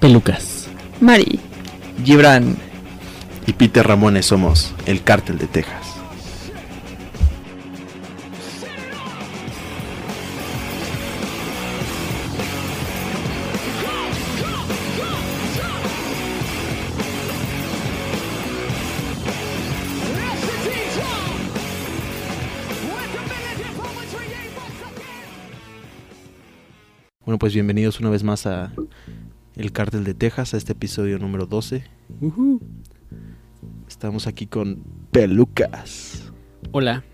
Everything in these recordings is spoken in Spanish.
Pelucas. Mari. Gibran. Y Peter Ramones somos el cártel de Texas. Bueno, pues bienvenidos una vez más a El Cártel de Texas, a este episodio número 12. Ujú. Estamos aquí con Pelucas. Hola,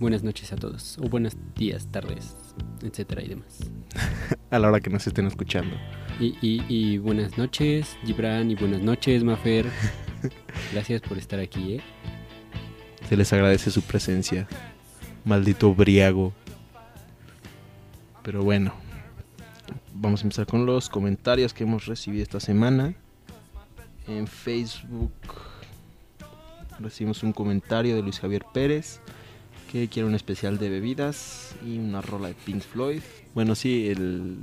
buenas noches a todos. O buenos días, tardes, etcétera y demás. A la hora que nos estén escuchando. Y, y- y buenas noches, Gibran, y buenas noches, Mafer. Gracias por estar aquí, ¿eh? Se les agradece su presencia. Maldito briago. Pero bueno. Vamos a empezar con los comentarios que hemos recibido esta semana. En Facebook recibimos un comentario de Luis Javier Pérez que quiere un especial de bebidas y una rola de Pink Floyd. Bueno, sí, el,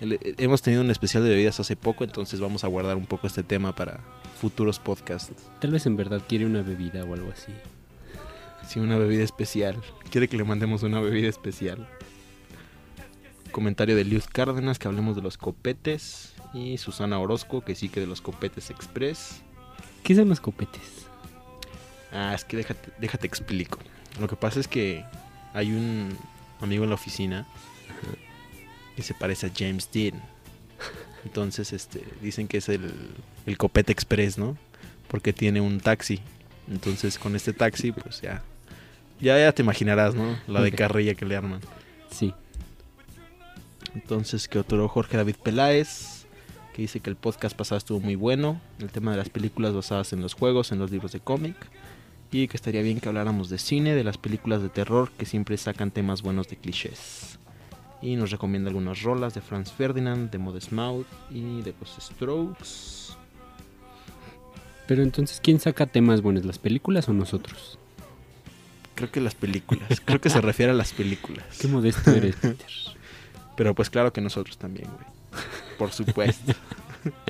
el- hemos tenido un especial de bebidas hace poco, entonces vamos a guardar un poco este tema para futuros podcasts. Tal vez en verdad quiere una bebida o algo así. Sí, una bebida especial. Quiere que le mandemos una bebida especial. Comentario de Luz Cárdenas que hablemos de los copetes. Y Susana Orozco que sí que de los copetes express. ¿Qué son los copetes? Ah, es que déjate, déjate explico. Lo que pasa es que hay un amigo en la oficina que se parece a James Dean. Entonces, este, dicen que es el, el copete express, ¿no? Porque tiene un taxi. Entonces, con este taxi, pues ya, ya, ya te imaginarás, ¿no? La de Ok. carrilla que le arman. Sí. Entonces, que otro Jorge David Peláez, que dice que el podcast pasado estuvo muy bueno, el tema de las películas basadas en los juegos, en los libros de cómic, y que estaría bien que habláramos de cine, de las películas de terror que siempre sacan temas buenos de clichés. Y nos recomienda algunas rolas de Franz Ferdinand, de Modest Mouth y de los Strokes. Pero entonces, ¿quién saca temas buenos, las películas o nosotros? Creo que las películas, creo que se refiere a las películas. Qué modesto eres, Peter. Pero pues claro que nosotros también, güey. Por supuesto.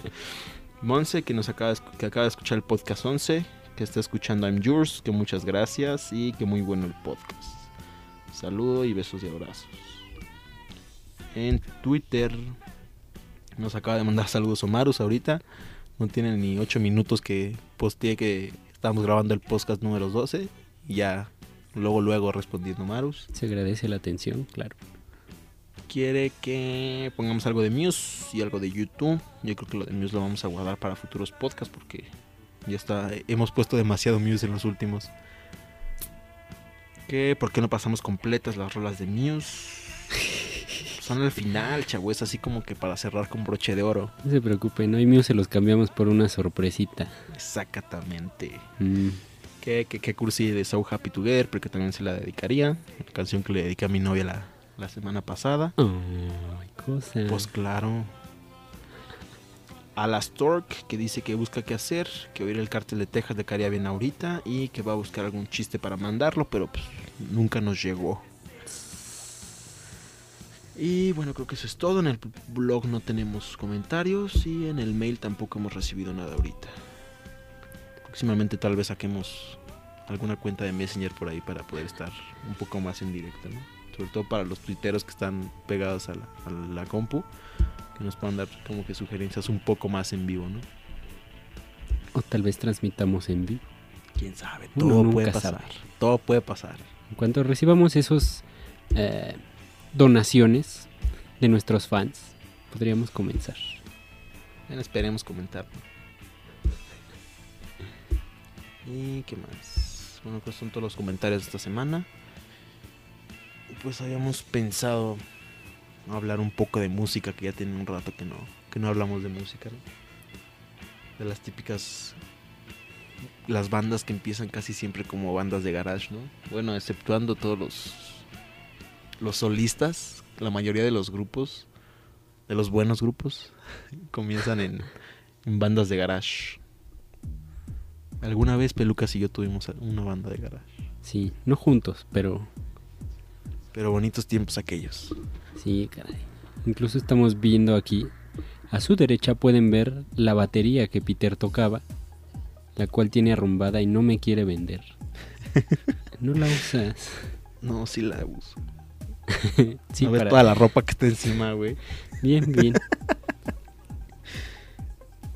Monse, que nos acaba de, que acaba de escuchar el podcast 11, que está escuchando I'm Yours, que muchas gracias y que muy bueno el podcast. Saludo y besos y abrazos. En Twitter nos acaba de mandar saludos Omarus ahorita. No tiene ni 8 minutos que posteé que estamos grabando el podcast número 12. Y ya luego luego respondiendo Marus Se agradece la atención, claro. Quiere que pongamos algo de Muse y algo de YouTube. Yo creo que lo de Muse lo vamos a guardar para futuros podcasts porque ya está, hemos puesto demasiado Muse en los últimos. Que por qué no pasamos completas las rolas de Muse? Son al final, chavo, es así como que para cerrar con broche de oro. No se preocupen, hoy mío se los cambiamos por una sorpresita. Exactamente. Mm, Que, que, que cursi de So Happy Together, porque también se la dedicaría. La canción que le dediqué a mi novia la, la semana pasada. Cosa. Pues claro. A la Stork, que dice que busca qué hacer, que oír el cártel de Texas le caería bien ahorita y que va a buscar algún chiste para mandarlo, pero pues nunca nos llegó. Y bueno, creo que eso es todo. En el blog no tenemos comentarios y en el mail tampoco hemos recibido nada ahorita. Próximamente tal vez saquemos alguna cuenta de Messenger por ahí para poder estar un poco más en directo, ¿no? Sobre todo para los tuiteros que están pegados a la, a la compu, que nos puedan dar como que sugerencias un poco más en vivo, ¿no? O tal vez transmitamos en vivo. Quién sabe, Uno todo puede pasar. sabe. Todo puede pasar. En cuanto recibamos esos eh, donaciones de nuestros fans, podríamos comenzar. Bueno, esperemos comentar. ¿Y qué más? Bueno, pues son todos los comentarios de esta semana. Pues habíamos pensado hablar un poco de música, que ya tiene un rato que no, que no hablamos de música, ¿no? De las típicas las bandas que empiezan casi siempre como bandas de garage, ¿no? Bueno, exceptuando todos los los solistas, la mayoría de los grupos, de los buenos grupos, comienzan en, en bandas de garage. Alguna vez Pelucas y yo tuvimos una banda de garage. Sí, no juntos, pero Pero bonitos tiempos aquellos. sí, caray. Incluso estamos viendo aquí A su derecha pueden ver la batería que Peter tocaba, la cual tiene arrumbada y no me quiere vender. No la usas. No, sí la uso. Sí, ver para- toda la ropa que está encima, güey. Bien, bien.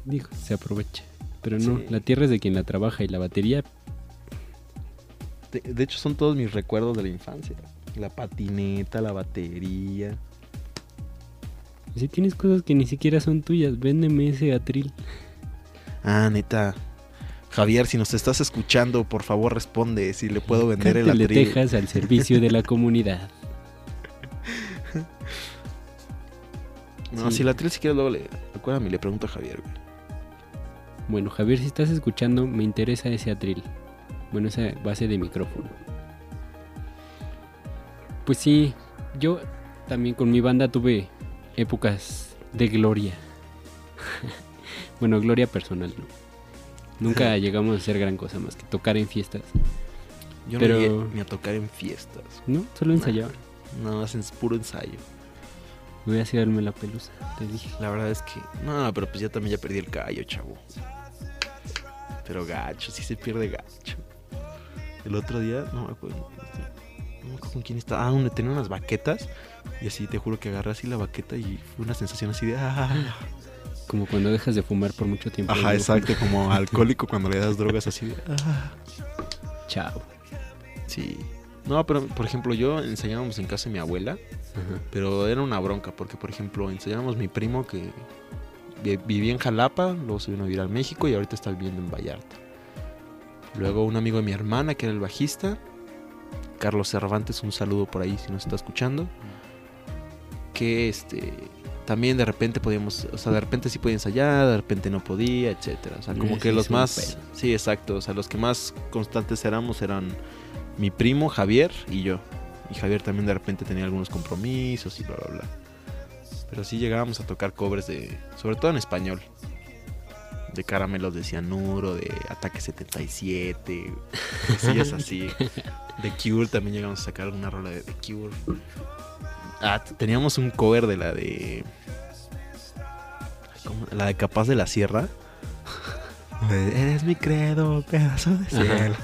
Digo, se aprovecha. Pero no, Sí. la tierra es de quien la trabaja y la batería, De, de hecho, son todos mis recuerdos de la infancia. La patineta, la batería. si tienes cosas que ni siquiera son tuyas, véndeme ese atril. Ah, neta. Javier, si nos estás escuchando, por favor responde si le puedo vender el atril. Texas al servicio de la comunidad. No, Sí. si el atril si quieres luego le... Acuérdame, le pregunto a Javier, güey. Bueno, Javier, si estás escuchando, me interesa ese atril. Bueno, esa base de micrófono. Pues sí, yo también con mi banda tuve épocas de gloria. bueno, gloria personal, ¿no? Nunca llegamos a hacer gran cosa más que tocar en fiestas, Yo Pero- no llegué ni a tocar en fiestas. ¿no? Solo ensayaba. Nada más en puro ensayo. Voy a darme la pelusa, te dije. La verdad es que... No, pero pues ya también ya perdí el callo, chavo. Pero gacho, sí se pierde gacho. El otro día, no me acuerdo. Con quién estaba. Ah, donde tenía unas baquetas. Y así te juro que agarré así la baqueta y fue una sensación así de... ah. Como cuando dejas de fumar por mucho tiempo. Ajá, exacto, como alcohólico cuando le das drogas así de... ah. Chao. Sí. No, pero por ejemplo, yo ensayábamos en casa de mi abuela, Ajá. pero era una bronca, porque por ejemplo, ensayábamos mi primo que vi- vivía en Jalapa, luego se vino a vivir a México y ahorita está viviendo en Vallarta. Luego un amigo de mi hermana, que era el bajista, Carlos Cervantes, un saludo por ahí si nos está escuchando, que este también de repente podíamos, o sea, de repente sí podía ensayar, de repente no podía, etcétera. O sea, como que los más, sí, exacto, o sea, los que más constantes éramos eran mi primo Javier y yo. Y Javier también de repente tenía algunos compromisos y bla, bla, bla. Pero sí llegábamos a tocar covers de, sobre todo en español. De caramelos de cianuro, de Ataque 77, cosillas así. De Cure también llegamos a sacar alguna rola de The Cure. Ah, teníamos un cover de la de... ¿cómo? La de Capaz de la Sierra. Eres mi credo, pedazo de cielo.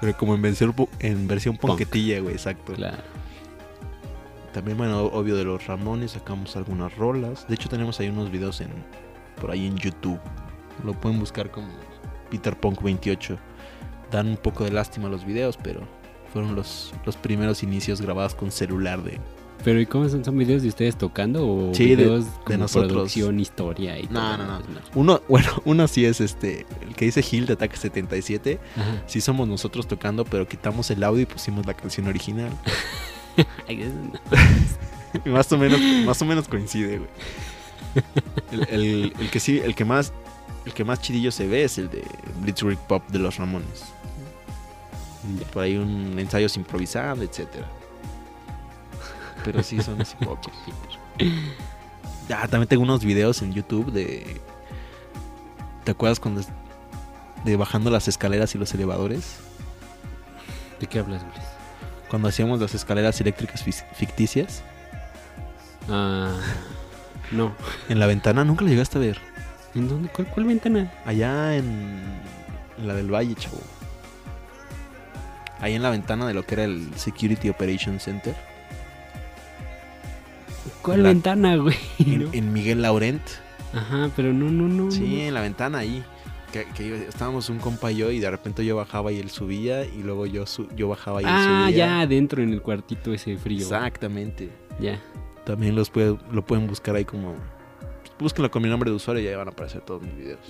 Pero como en versión, en versión ponquetilla, güey, exacto. Claro. También, bueno, obvio de los Ramones, sacamos algunas rolas. De hecho, tenemos ahí unos videos en, por ahí en YouTube. Lo pueden buscar como Peter Punk 28. Dan un poco de lástima los videos, pero fueron los, los primeros inicios grabados con celular de... Pero ¿y cómo son? ¿Son videos de ustedes tocando o Sí, de- videos de como nosotros. producción, historia y No, todo? no, no. Pues Uno, bueno, uno sí es este, el que dice Gil de Ataque 77. Ajá. Sí somos nosotros tocando, pero quitamos el audio y pusimos la canción original. Más o menos, más o menos coincide, güey. El, el- el que sí, el que más, el que más chidillo se ve es el de Blitzkrieg Pop de los Ramones. Por ahí un ensayos improvisado, etcétera. Pero sí son así pocos. Ah, también tengo unos videos en YouTube de. ¿Te acuerdas cuando es- de bajando las escaleras y los elevadores? ¿De qué hablas, Luis? Cuando hacíamos las escaleras eléctricas ficticias Ah, no. en la ventana, nunca lo llegaste a ver. ¿En dónde? ¿Cuál, cuál ventana? Allá en, en la del Valle, chavo. Ahí en la ventana de lo que era el Security Operations Center. ¿Cuál La- ventana, güey? En, Miguel Laurent. Ajá, pero no, no, no. Sí, en la ventana ahí. Que, estábamos un compa y yo y de repente yo bajaba y él subía y luego yo, su- yo bajaba y él Ah, subía. ya, adentro en el cuartito ese frío. Exactamente. Ya. También los puede- lo pueden buscar ahí como... Búsquenlo con mi nombre de usuario y ya van a aparecer todos mis videos.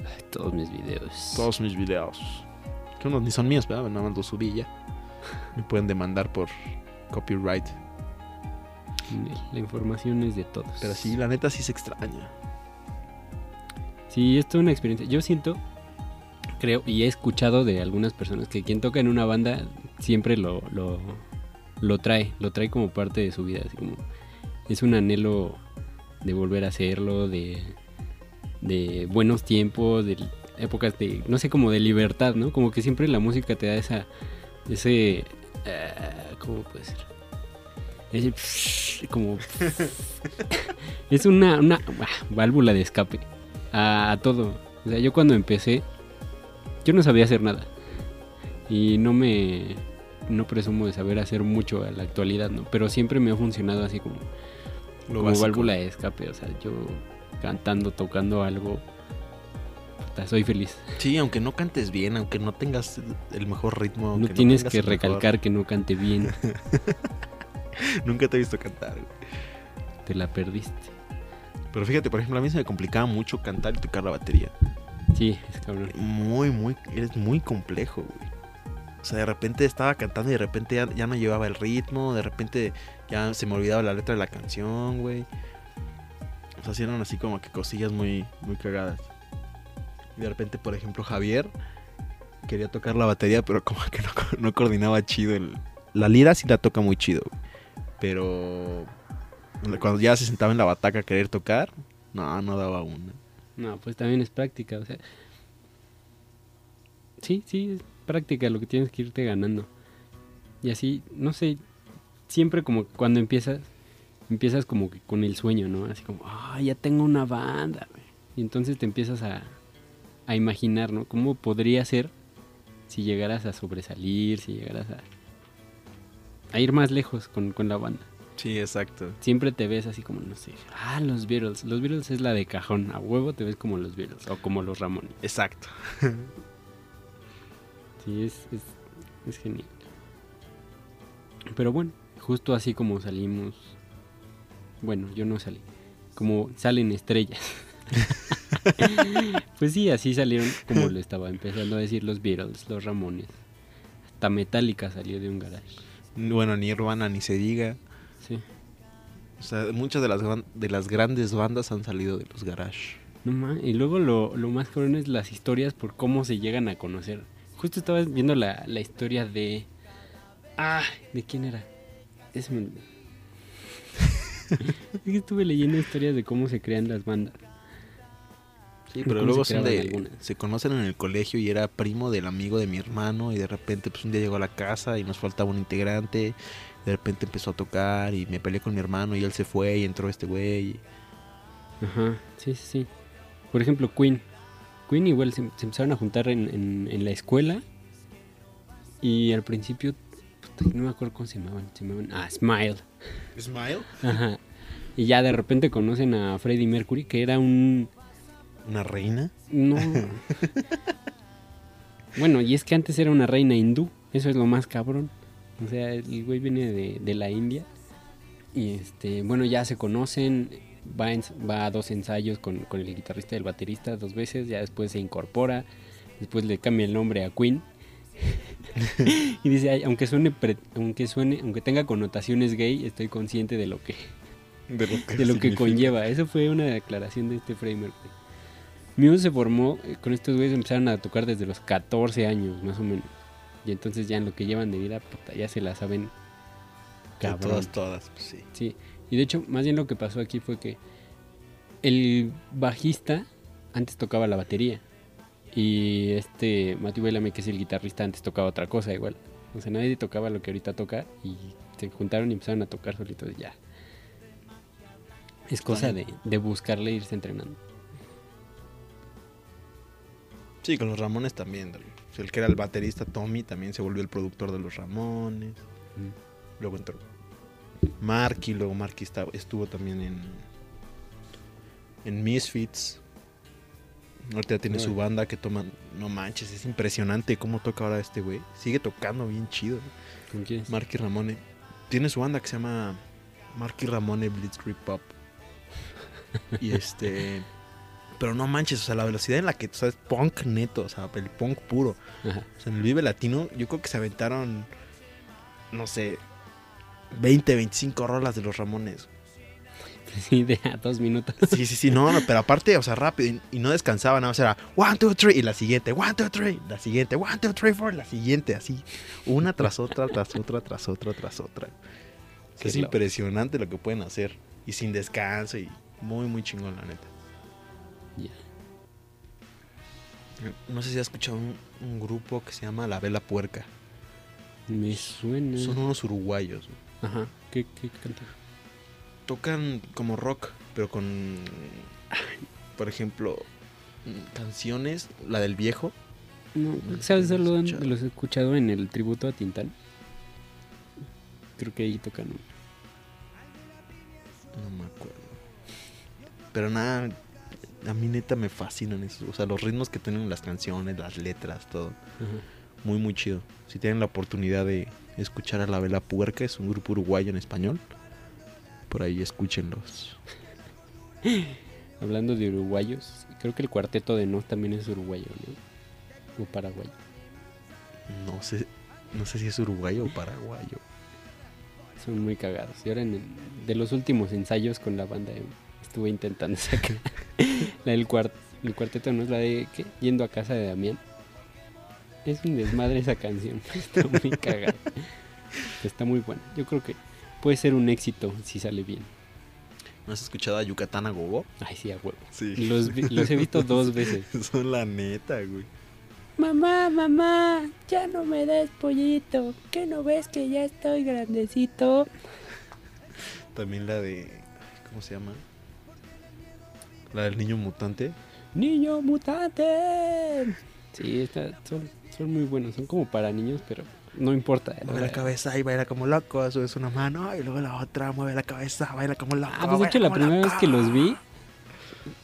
Ay, todos mis videos. Todos mis videos. Que unos ni son míos, ¿verdad? Nada más los subí ya. Me pueden demandar por copyright. La información es de todos. Pero sí, la neta sí se extraña. Sí, es toda una experiencia. Yo siento, creo, y he escuchado de algunas personas que quien toca en una banda siempre lo, lo, lo trae, lo trae como parte de su vida. Así como es un anhelo de volver a hacerlo, de, de buenos tiempos, de épocas de, no sé, como de libertad, ¿no? Como que siempre la música te da esa, ese, eh, ¿cómo puede ser? Es como. es una, una ah, válvula de escape a, a todo. O sea, yo cuando empecé, yo no sabía hacer nada. Y no me. No presumo de saber hacer mucho a la actualidad, ¿no? Pero siempre me ha funcionado así como, Lo como válvula de escape. O sea, yo cantando, tocando algo. puta, soy feliz. Sí, aunque no cantes bien, aunque no tengas el mejor ritmo. No tienes que mejor- recalcar que no cante bien. Nunca te he visto cantar. güey. Te la perdiste. Pero fíjate, por ejemplo, a mí se me complicaba mucho cantar y tocar la batería. Sí, es cabrón. Muy, muy, eres muy complejo, güey. O sea, de repente estaba cantando y de repente ya, ya no llevaba el ritmo, de repente ya se me olvidaba la letra de la canción, güey. O sea, eran así como que cosillas muy, muy cagadas. Y de repente, por ejemplo, Javier quería tocar la batería, pero como que no, no coordinaba chido el... La lira sí la toca muy chido, güey. Pero cuando ya se sentaba en la bataca a querer tocar, no, no daba una. No, pues también es práctica, o sea. Sí, sí, práctica lo que tienes que irte ganando. Y así, no sé, siempre como cuando empiezas, empiezas como que con el sueño, ¿no? Así como, ah, ya tengo una banda. Y entonces te empiezas a, a imaginar, ¿no? ¿Cómo podría ser si llegaras a sobresalir, si llegaras a, a ir más lejos con, con la banda? Sí, exacto. Siempre te ves así como, no sé, ah, los Beatles. Los Beatles es la de cajón. A huevo te ves como los Beatles o como los Ramones. Exacto. Sí, es, es, es genial. Pero bueno, justo así como salimos. Bueno, yo no salí. Como salen estrellas. pues sí, así salieron como lo estaba empezando a decir los Beatles, los Ramones. Hasta Metallica salió de un garage. Bueno, ni Nirvana ni se diga. Sí. O sea, muchas de las, de las grandes bandas han salido de los garage. No y luego lo, lo más cabrón es las historias por cómo se llegan a conocer. Justo estaba viendo la, la historia de. Ah, ¿de quién era? Me olvidó. es que estuve leyendo historias de cómo se crean las bandas. Sí, ¿De pero luego se son de, algunas? se conocen en el colegio y era primo del amigo de mi hermano y de repente pues un día llegó a la casa y nos faltaba un integrante. De repente empezó a tocar y me peleé con mi hermano y él se fue y entró este güey. Ajá, sí, sí, sí. Por ejemplo, Queen. Queen igual se, se empezaron a juntar en, en- en la escuela. Y al principio, puta, no me acuerdo cómo se llamaban. Se llamaban ah, Smile. Smile. Ajá. Y ya de repente conocen a Freddie Mercury, que era un... Una reina. No. bueno, y es que antes era una reina hindú. Eso es lo más cabrón. O sea, el güey viene de, de la India. Y este, bueno, ya se conocen. Va, en- va a dos ensayos con, con el guitarrista y el baterista dos veces. Ya después se incorpora. Después le cambia el nombre a Queen. y dice, "Ay, aunque suene, pre- aunque suene, aunque tenga connotaciones gay, estoy consciente de lo que, De lo que, de lo que significa. conlleva. Eso fue una declaración de este Mercury. Muse se formó, eh, con estos güeyes empezaron a tocar desde los 14 años, más o menos. Y entonces ya en lo que llevan de vida, puta, ya se la saben De cabrón. todas, todas. pues sí. Sí. Y de hecho, más bien lo que pasó aquí fue que el bajista antes tocaba la batería. Y este Matthew Bellamy, que es el guitarrista, antes tocaba otra cosa igual. O sea, nadie tocaba lo que ahorita toca y se juntaron y empezaron a tocar solitos ya. Es cosa de, de buscarle irse entrenando. Sí, con los Ramones también. El que era el baterista Tommy también se volvió el productor de los Ramones. Luego entró Marky, luego Marky esta- estuvo también en, en Misfits. Ahorita ya tiene su banda que toman. No manches, es impresionante cómo toca ahora este güey. Sigue tocando bien chido. ¿Con quién? Marky Ramone. Tiene su banda que se llama Marky Ramone Blitzkrieg Pop. Y este. Pero no manches, o sea, la velocidad en la que, o sea, es punk neto, o sea, el punk puro. Ajá. O sea, en el Vive Latino, yo creo que se aventaron, no sé, 20, 25 rolas de los Ramones. Sí, de a dos minutos. Sí, sí, sí, no, no, pero aparte, o sea, rápido, y, y no descansaba, nada más era one, two, three, y la siguiente, one, two, three, la siguiente, one, two, three, four, la siguiente, así, una tras otra, tras otra, tras otra, tras otra. Qué es loco. impresionante lo que pueden hacer, y sin descanso, y muy, muy chingón, la neta. Ya. No sé si has escuchado un, un grupo que se llama La Vela Puerca. Me suena. Son unos uruguayos. güey. Ajá. ¿Qué, qué cantan? Tocan como rock, pero con, por ejemplo, canciones, la del viejo. No, ¿sabes? lo he escuchado. los he escuchado en el tributo a Tintán. Creo que ahí tocan. No me acuerdo. Pero nada, a mí neta me fascinan esos. O sea, los ritmos que tienen las canciones, las letras, todo. Ajá. Muy, muy chido. Si tienen la oportunidad de escuchar a La Vela Puerca, es un grupo uruguayo en español. Por ahí escúchenlos. Hablando de uruguayos, creo que el cuarteto de Nos también es uruguayo, ¿no? O paraguayo. No sé, no sé si es uruguayo o paraguayo. Son muy cagados. Y ahora en el- de los últimos ensayos con la banda eh, estuve intentando sacar la del cuart el cuarteto no es la de ¿qué? yendo a casa de Damián. Es un desmadre esa canción. Está muy cagada. Está muy buena. Yo creo que puede ser un éxito si sale bien. ¿No has escuchado a Yucatán a Gogo? Ay, sí, a huevo. Sí. Los, he visto dos veces. Son la neta, güey. Mamá, mamá, ya no me des pollito. ¿Qué no ves que ya estoy grandecito? También la de. ¿Cómo se llama? La del niño mutante. Niño mutante. Sí, está- son, son muy buenos. Son como para niños, pero no importa. Mueve la cabeza y baila como loco, subes una mano y luego la otra, mueve la cabeza, baila como loco. Ah, pues de hecho la primera vez que los vi,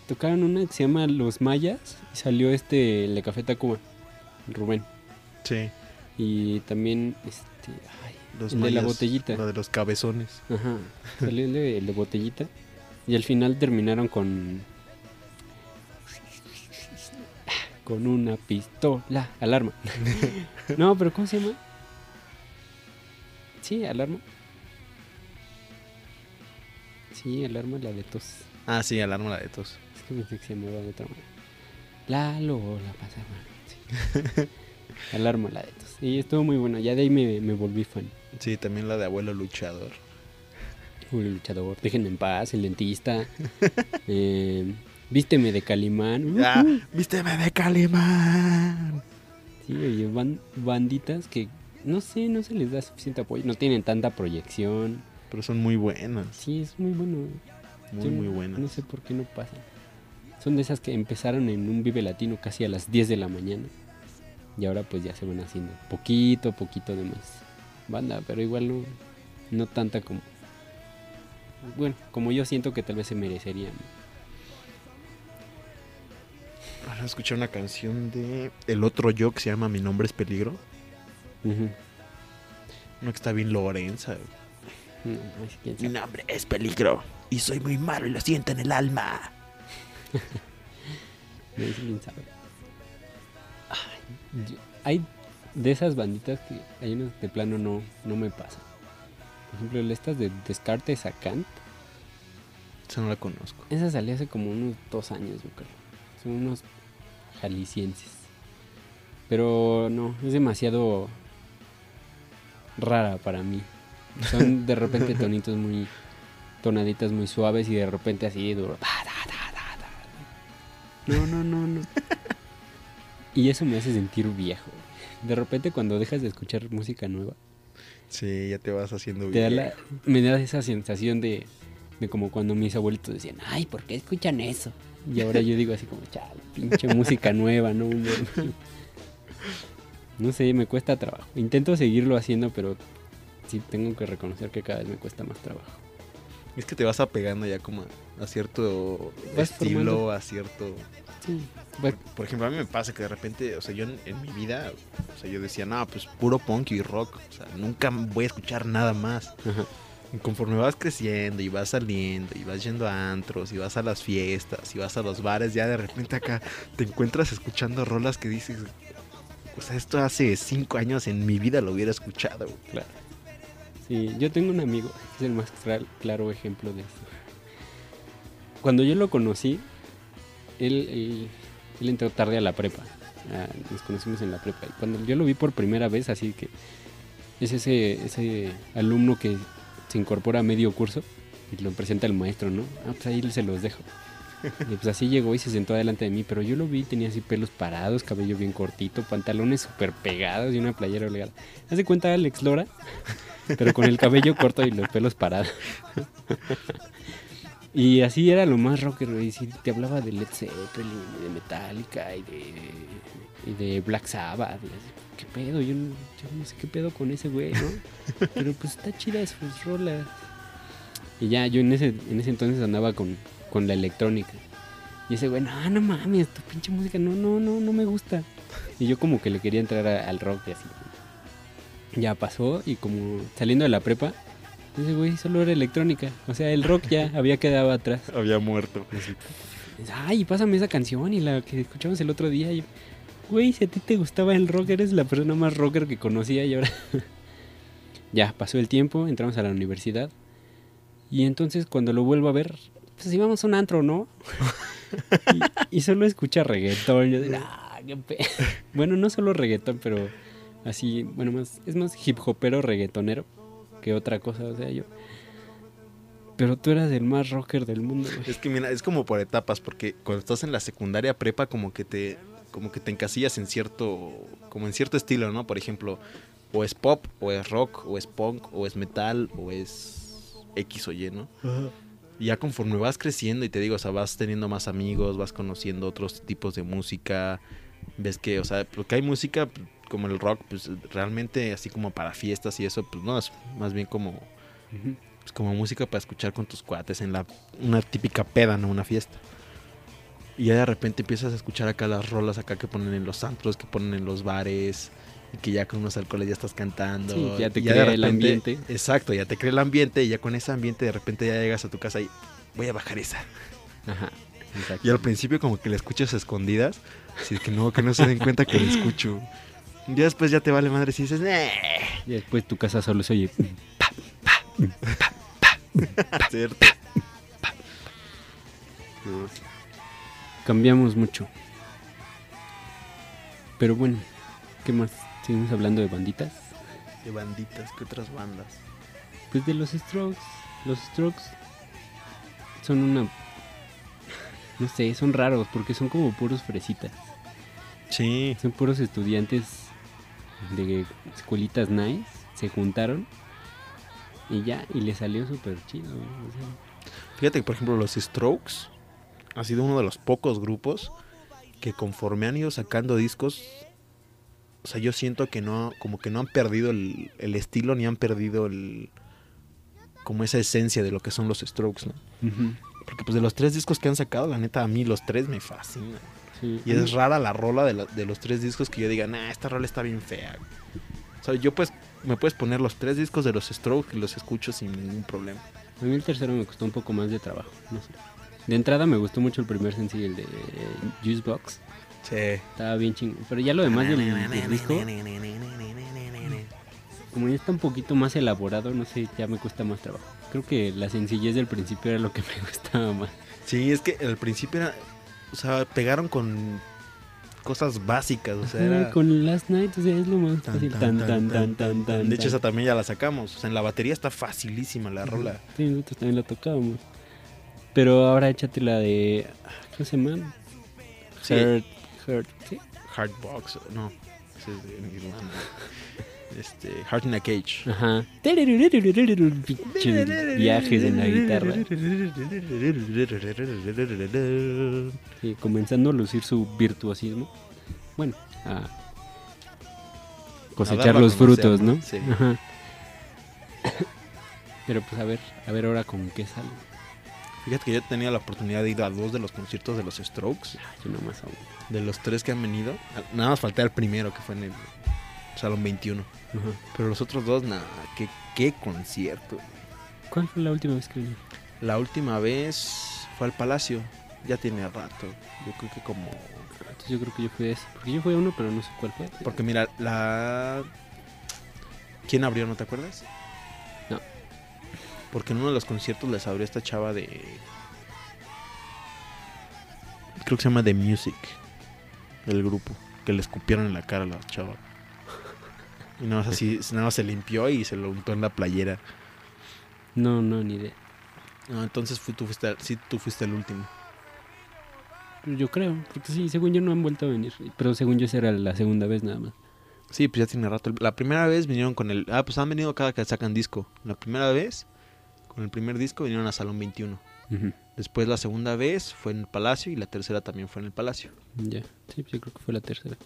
tocaron una que se llama Los Mayas y salió este, el de Café Tacuba, Rubén. Sí, Y también, este, ay, los El de la mayas, botellita. La de los cabezones. ajá, salió el de, el de Botellita. Y al final terminaron con... Con una pistola. Alarma. no, pero ¿cómo se llama? Sí, alarma. Sí, alarma la de tos. Ah, sí, alarma la de tos. Es que pensé que se llamaba de otra manera. Lalo, la pasaba. Sí. Alarma la de tos. Y estuvo muy buena. Ya de ahí me, me volví fan. Sí, también la de abuelo luchador. El luchador. Déjenme en paz, el dentista. eh, vísteme de Calimán. ¡Vísteme de Calimán! Sí, oye, van banditas que no sé, no se les da suficiente apoyo. No tienen tanta proyección. Pero son muy buenas. Sí, es muy bueno. Muy, Yo muy no- buenas. No sé por qué no pasan. Son de esas que empezaron en un Vive Latino casi a las 10 de la mañana. Y ahora pues ya se van haciendo poquito a poquito de más banda, pero igual no, no tanta como... Bueno, como yo siento que tal vez se merecerían. Ahora escuché una canción de El otro yo que se llama Mi nombre es peligro. Ujú. Una que está bien Lorenza. No, quién Mi nombre es peligro. Y soy muy malo y lo siento en el alma. No, quién sabe. Ay, yo- hay de esas banditas que hay unas de plano no, no me pasan. Por ejemplo, estas de Descartes a Kant. Esa no la conozco. Esa salió hace como unos dos años, yo creo. Son unos jaliscienses. Pero no, es demasiado rara para mí. Son de repente tonitos muy tonaditas muy suaves y de repente así duro. No, no, no, no. Y eso me hace sentir viejo. De repente cuando dejas de escuchar música nueva, Sí, ya te vas haciendo te da bien. la- me da esa sensación de, de como cuando mis abuelitos decían, ay, ¿por qué escuchan eso? Y ahora yo digo así como, chale, pinche música nueva, ¿no? hombre?". No sé, me cuesta trabajo. Intento seguirlo haciendo, pero sí tengo que reconocer que cada vez me cuesta más trabajo. Es que te vas apegando ya como a, cierto Vas estilo, formando- a cierto... Sí, por ejemplo, a mí me pasa que de repente, o sea, yo en, en mi vida, o sea, yo decía, no, pues puro punk y rock, o sea, nunca voy a escuchar nada más. ajá. Conforme vas creciendo y vas saliendo y vas yendo a antros y vas a las fiestas y vas a los bares, ya de repente acá te encuentras escuchando rolas que dices, o sea, esto hace cinco años en mi vida lo hubiera escuchado. güey". Claro. Sí, yo tengo un amigo que es el más clar- claro ejemplo de esto. Cuando yo lo conocí, él, él, él entró tarde a la prepa. Nos conocimos en la prepa. Y cuando yo lo vi por primera vez, así que es ese, ese alumno que se incorpora a medio curso y lo presenta el maestro, ¿no? Ah, pues ahí se los dejo. Y pues así llegó y se sentó delante de mí, pero yo lo vi, tenía así pelos parados, cabello bien cortito, pantalones súper pegados y una playera holgada. Hace cuenta Alex Lora, pero con el cabello corto y los pelos parados. y así era lo más rocker. Sí, te hablaba de Led Zeppelin, y de Metallica y de, y de Black Sabbath. y así, ¿Qué pedo? Yo no, yo no sé qué pedo con ese güey, ¿no? Pero pues está chida sus rolas. Y ya, yo en ese, en ese entonces andaba con, con la electrónica. Y ese güey, no, no mames, tu pinche música, no, no, no, no me gusta. Y yo como que le quería entrar a- al rock y así. Ya pasó y como saliendo de la prepa, ese güey solo era electrónica. O sea, el rock ya había quedado atrás. Había muerto. Ay, pásame esa canción y la que escuchamos el otro día. Y güey, si a ti te gustaba el rock, eres la persona más rocker que conocía y ahora... ya, pasó el tiempo, entramos a la universidad. Y entonces cuando lo vuelvo a ver, pues íbamos a un antro, ¿no? y, solo escucha reggaetón. Yo digo, ah, qué pe-". Bueno, no solo reggaetón, pero así, bueno, más, es más hip hopero reggaetonero que otra cosa, o sea, yo... Pero tú eras el más rocker del mundo, güey. Es que mira, es como por etapas, porque cuando estás en la secundaria prepa, como que te, como que te encasillas en cierto, como en cierto estilo, ¿no? Por ejemplo, o es pop, o es rock, o es punk, o es metal, o es X o Y, ¿no? Y ya conforme vas creciendo y te digo, o sea, vas teniendo más amigos, vas conociendo otros tipos de música, ves que, o sea, porque hay música pues, como el rock, pues realmente así como para fiestas y eso, pues no, es más bien como, pues, como música para escuchar con tus cuates en la, una típica peda, no una fiesta. Y ya de repente empiezas a escuchar acá las rolas acá que ponen en los antros, que ponen en los bares, y que ya con unos alcoholes ya estás cantando. Sí, ya te y crea el ambiente. Exacto, ya te crea el ambiente y ya con ese ambiente de repente ya llegas a tu casa y voy a bajar esa. Ajá. Exacto. Y al principio como que la escuchas a escondidas, así que no, que no se den cuenta que la escucho. Ya después ya te vale madre si dices, "Nah". Y después tu casa solo se oye. Cierto. Cambiamos mucho. Pero bueno, ¿qué más? Seguimos hablando de banditas. De banditas, ¿qué otras bandas? Pues de los Strokes. Los Strokes son una. No sé, son raros porque son como puros fresitas. Sí. Son puros estudiantes de escuelitas nice. Se juntaron y ya, y le salió súper chido. o sea. Fíjate que, por ejemplo, los Strokes ha sido uno de los pocos grupos que conforme han ido sacando discos, o sea, yo siento que no, como que no han perdido el, el estilo ni han perdido el, como esa esencia de lo que son los Strokes, ¿no? Porque pues de los tres discos que han sacado, la neta, a mí los tres me fascinan. Sí. Y es rara la rola de, la- de los tres discos que yo diga, nah, esta rola está bien fea. O sea, yo pues, me puedes poner los tres discos de los Strokes y los escucho sin ningún problema. A mí el tercero me costó un poco más de trabajo, no sé. De entrada me gustó mucho el primer sencillo, el de Juicebox. Sí. Estaba bien chingón. Pero ya lo demás del, del disco, como ya está un poquito más elaborado, no sé, ya me cuesta más trabajo. Creo que la sencillez del principio era lo que me gustaba más. Sí, es que al principio era. O sea, pegaron con cosas básicas. O sea, Ajá, era. Con Last Night, o sea, es lo más tan, fácil. tan, Tan, tan, tan. De hecho, esa también ya la sacamos. O sea, en la batería está facilísima la rola. Sí, nosotros también la tocábamos. Pero ahora échate la de. ¿Cómo se llama? Sí. Hurt, Hurt, ¿sí? Hardbox, no. Ese es de Nirvana. Este, Heart in a Cage. Ajá. Pinches viajes en la guitarra. Comenzando a lucir su virtuosismo. Bueno, a cosechar a los frutos, ¿no? ¿no? Sí. Ajá. Pero pues a ver, a ver ahora con qué sale. Fíjate que yo tenía la oportunidad de ir a dos de los conciertos de los Strokes. Ay, yo nomás aún. De los tres que han venido. Nada más falté al primero, que fue en el Salón 21. Ajá. Pero los otros dos, nada. Qué, qué concierto. ¿Cuál fue la última vez que vine? La última vez fue al Palacio. Ya tiene rato. Yo creo que como... Entonces yo creo que yo fui a ese. Porque yo fui a uno, pero no sé cuál fue. Porque mira, la... ¿Quién abrió, no te acuerdas? Porque en uno de los conciertos les abrió esta chava de... Creo que se llama The Music. El grupo. Que le escupieron en la cara a la chava. Y nada más así, nada más se limpió y se lo untó en la playera. No, no, ni idea. No, entonces fui- tú fuiste, sí, tú fuiste el último. Yo creo, porque sí, según yo no han vuelto a venir. Pero según yo esa era la segunda vez nada más. Sí, pues ya tiene rato. La primera vez vinieron con el... Ah, pues han venido cada que sacan disco. La primera vez, con el primer disco, vinieron a Salón 21. Ujú. Después la segunda vez fue en el Palacio y la tercera también fue en el Palacio. Ya, sí, yo creo que fue la tercera.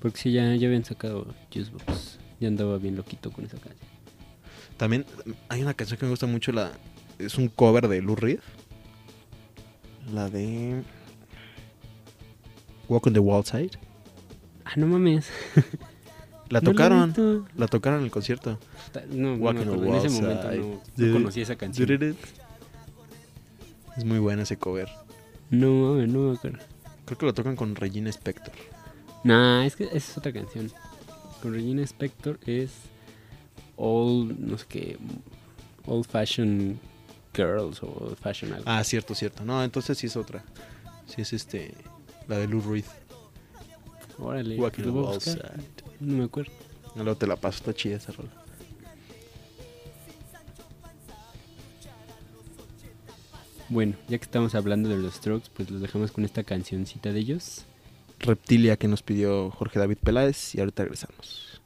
Porque sí, ya, ya habían sacado Juicebox. Ya andaba bien loquito con esa canción. También hay una canción que me gusta mucho, la es un cover de Lou Reed. La de Walk on the Wild Side. Ah, no mames. La tocaron, la tocaron en el concierto. No, no. En ese momento no, conocí esa canción. Es muy buena ese cover. No, mames, no me acuerdo. Creo que lo tocan con Regina Spector. Nah, es que esa es otra canción. Con Regina Spector es Old, no sé qué, Old Fashion Girls o Old Fashion algo. Ah, cierto, cierto. No, entonces sí es otra. Sí es este la de Lou Reed. Órale, Walk on No me acuerdo. Luego te la paso, está chida esa rola. Bueno, ya que estamos hablando de los Strokes, pues los dejamos con esta cancioncita de ellos. Reptilia que nos pidió Jorge David Peláez y ahorita regresamos.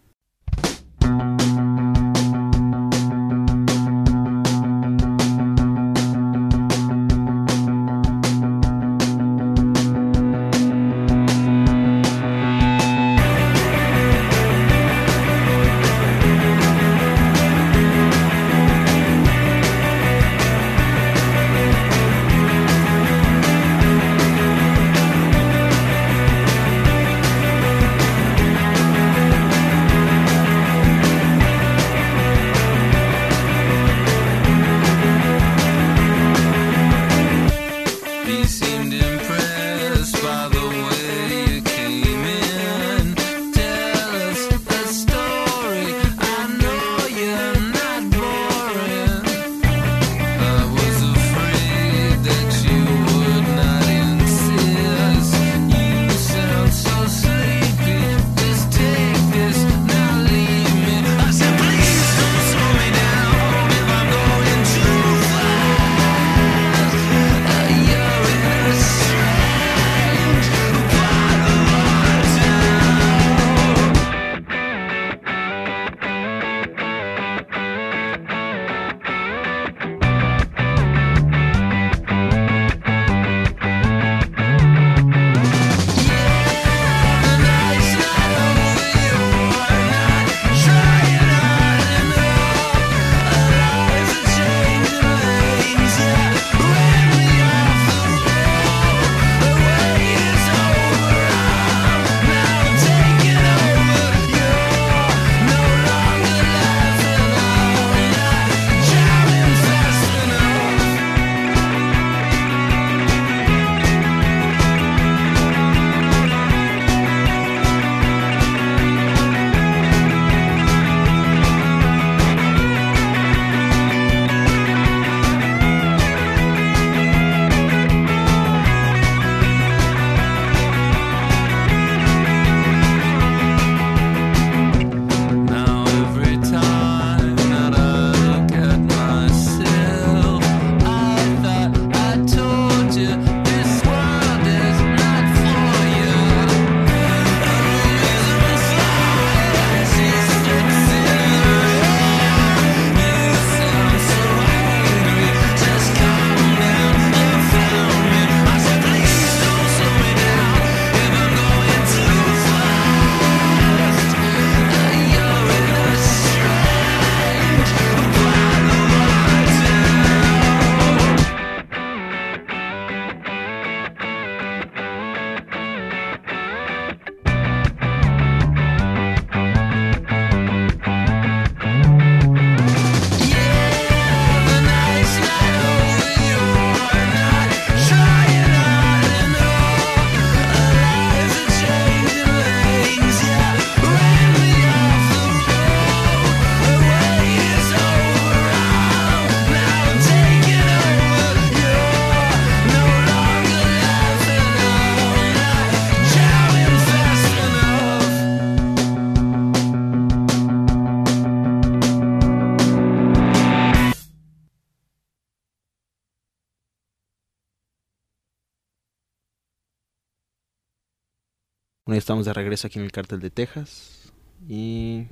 Estamos de regreso aquí en el Cártel de Texas. Y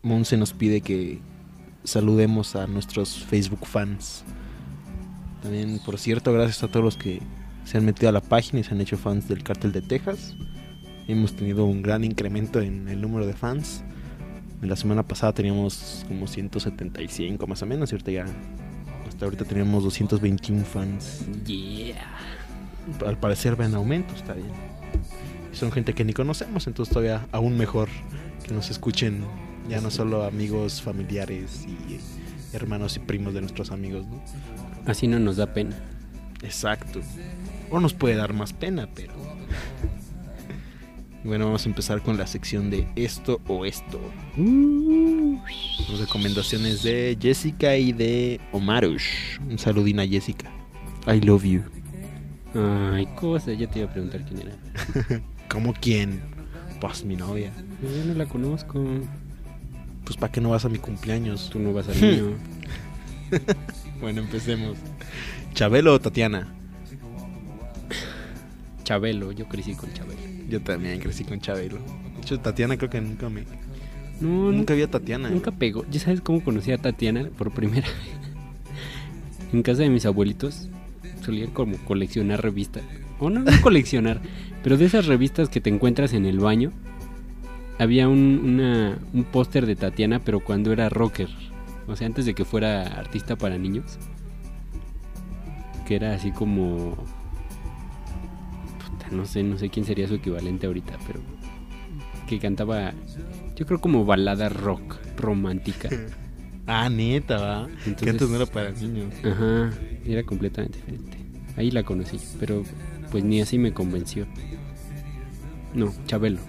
Monse nos pide que saludemos a nuestros Facebook fans. También, por cierto, gracias a todos los que se han metido a la página y se han hecho fans del Cártel de Texas. Hemos tenido un gran incremento en el número de fans. La semana pasada teníamos como 175 más o menos y ahorita ya hasta ahorita teníamos 221 fans. Yeah. Al parecer va en aumento, está bien. Son gente que ni conocemos, entonces todavía aún mejor que nos escuchen ya no solo amigos, familiares y hermanos y primos de nuestros amigos, ¿no? Así no nos da pena. Exacto. O nos puede dar más pena, pero... Bueno, vamos a empezar con la sección de esto o esto. Las recomendaciones de Jessica y de Omarush. Un saludín a Jessica. I love you. Ay, cosa, ya te iba a preguntar quién era. ¿Cómo quién? Pues mi novia. Yo no la conozco. Pues ¿para qué no vas a mi cumpleaños? Tú no vas al mío. Bueno, empecemos. ¿Chabelo o Tatiana? Chabelo, yo crecí con Chabelo. Yo también crecí con Chabelo. De hecho, Tatiana creo que nunca me... No, Nunca vi a Tatiana. nunca pegó. ¿Ya sabes cómo conocí a Tatiana por primera vez? en casa de mis abuelitos solía como coleccionar revistas. O no, no coleccionar, pero de esas revistas que te encuentras en el baño. Había un, una- un póster de Tatiana, pero cuando era rocker. O sea, antes de que fuera artista para niños. Que era así como... Puta, no sé, no sé quién sería su equivalente ahorita, pero... Que cantaba, yo creo como balada rock, romántica. Ah, neta, va. que Entonces- antes no era para niños. Ajá, era completamente diferente. Ahí la conocí, pero pues ni así me convenció. No, Chabelo.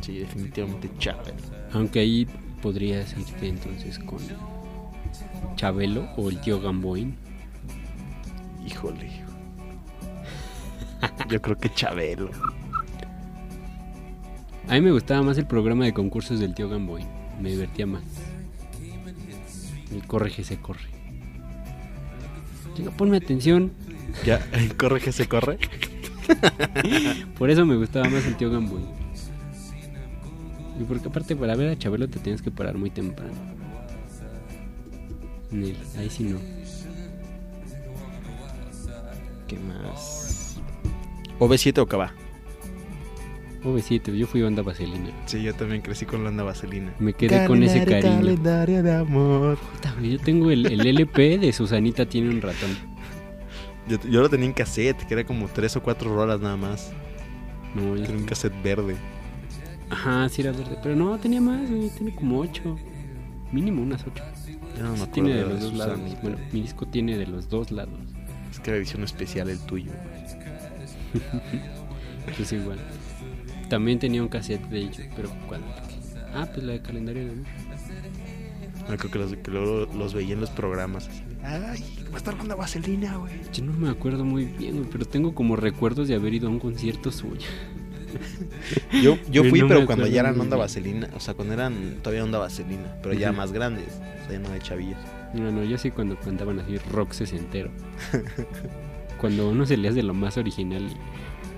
Sí, definitivamente Chabelo. Aunque ahí podrías irte entonces con Chabelo o el tío Gamboín. Híjole. Yo creo que Chabelo. A mí me gustaba más el programa de concursos del tío Gamboín. Me divertía más. El corre que se corre. Ponme atención. Ya, corre que se corre. Por eso me gustaba más el tío Gamboín. Y porque aparte para ver a Chabelo te tienes que parar muy temprano. Nel, ahí sí no. ¿Qué más? ¿OV7 o Cava? OV7, yo fui banda vaselina. Sí, yo también crecí con la onda vaselina. Me quedé con ese cariño. calendario de amor. Puta, güey, Yo tengo el, el LP de Susanita tiene un ratón. Yo, yo lo tenía en cassette, que era como tres o cuatro rolas nada más. No, yo- Era un cassette verde. Ajá, sí era verde. Pero no, tenía más, güey. Tiene como ocho. Mínimo unas ocho. Ya no me Sí, acuerdo tiene de de los dos lados. Bueno, mi disco tiene de los dos lados. Es que la edición especial el tuyo. Es igual. También tenía un cassette de ellos, pero ¿cuál? Ah, pues la de calendario de amor. No, creo que los, que luego los veía en los programas. así Ay, va a estar la onda vaselina, güey. Yo no me acuerdo muy bien, güey, pero tengo como recuerdos de haber ido a un concierto suyo. Yo, yo fui, no pero cuando ya eran onda vaselina. O sea, cuando eran todavía onda vaselina. Pero ya más grandes. O sea, ya no de chavillos. No, no, yo sí cuando cantaban así rock sesentero. cuando uno se le hace lo más original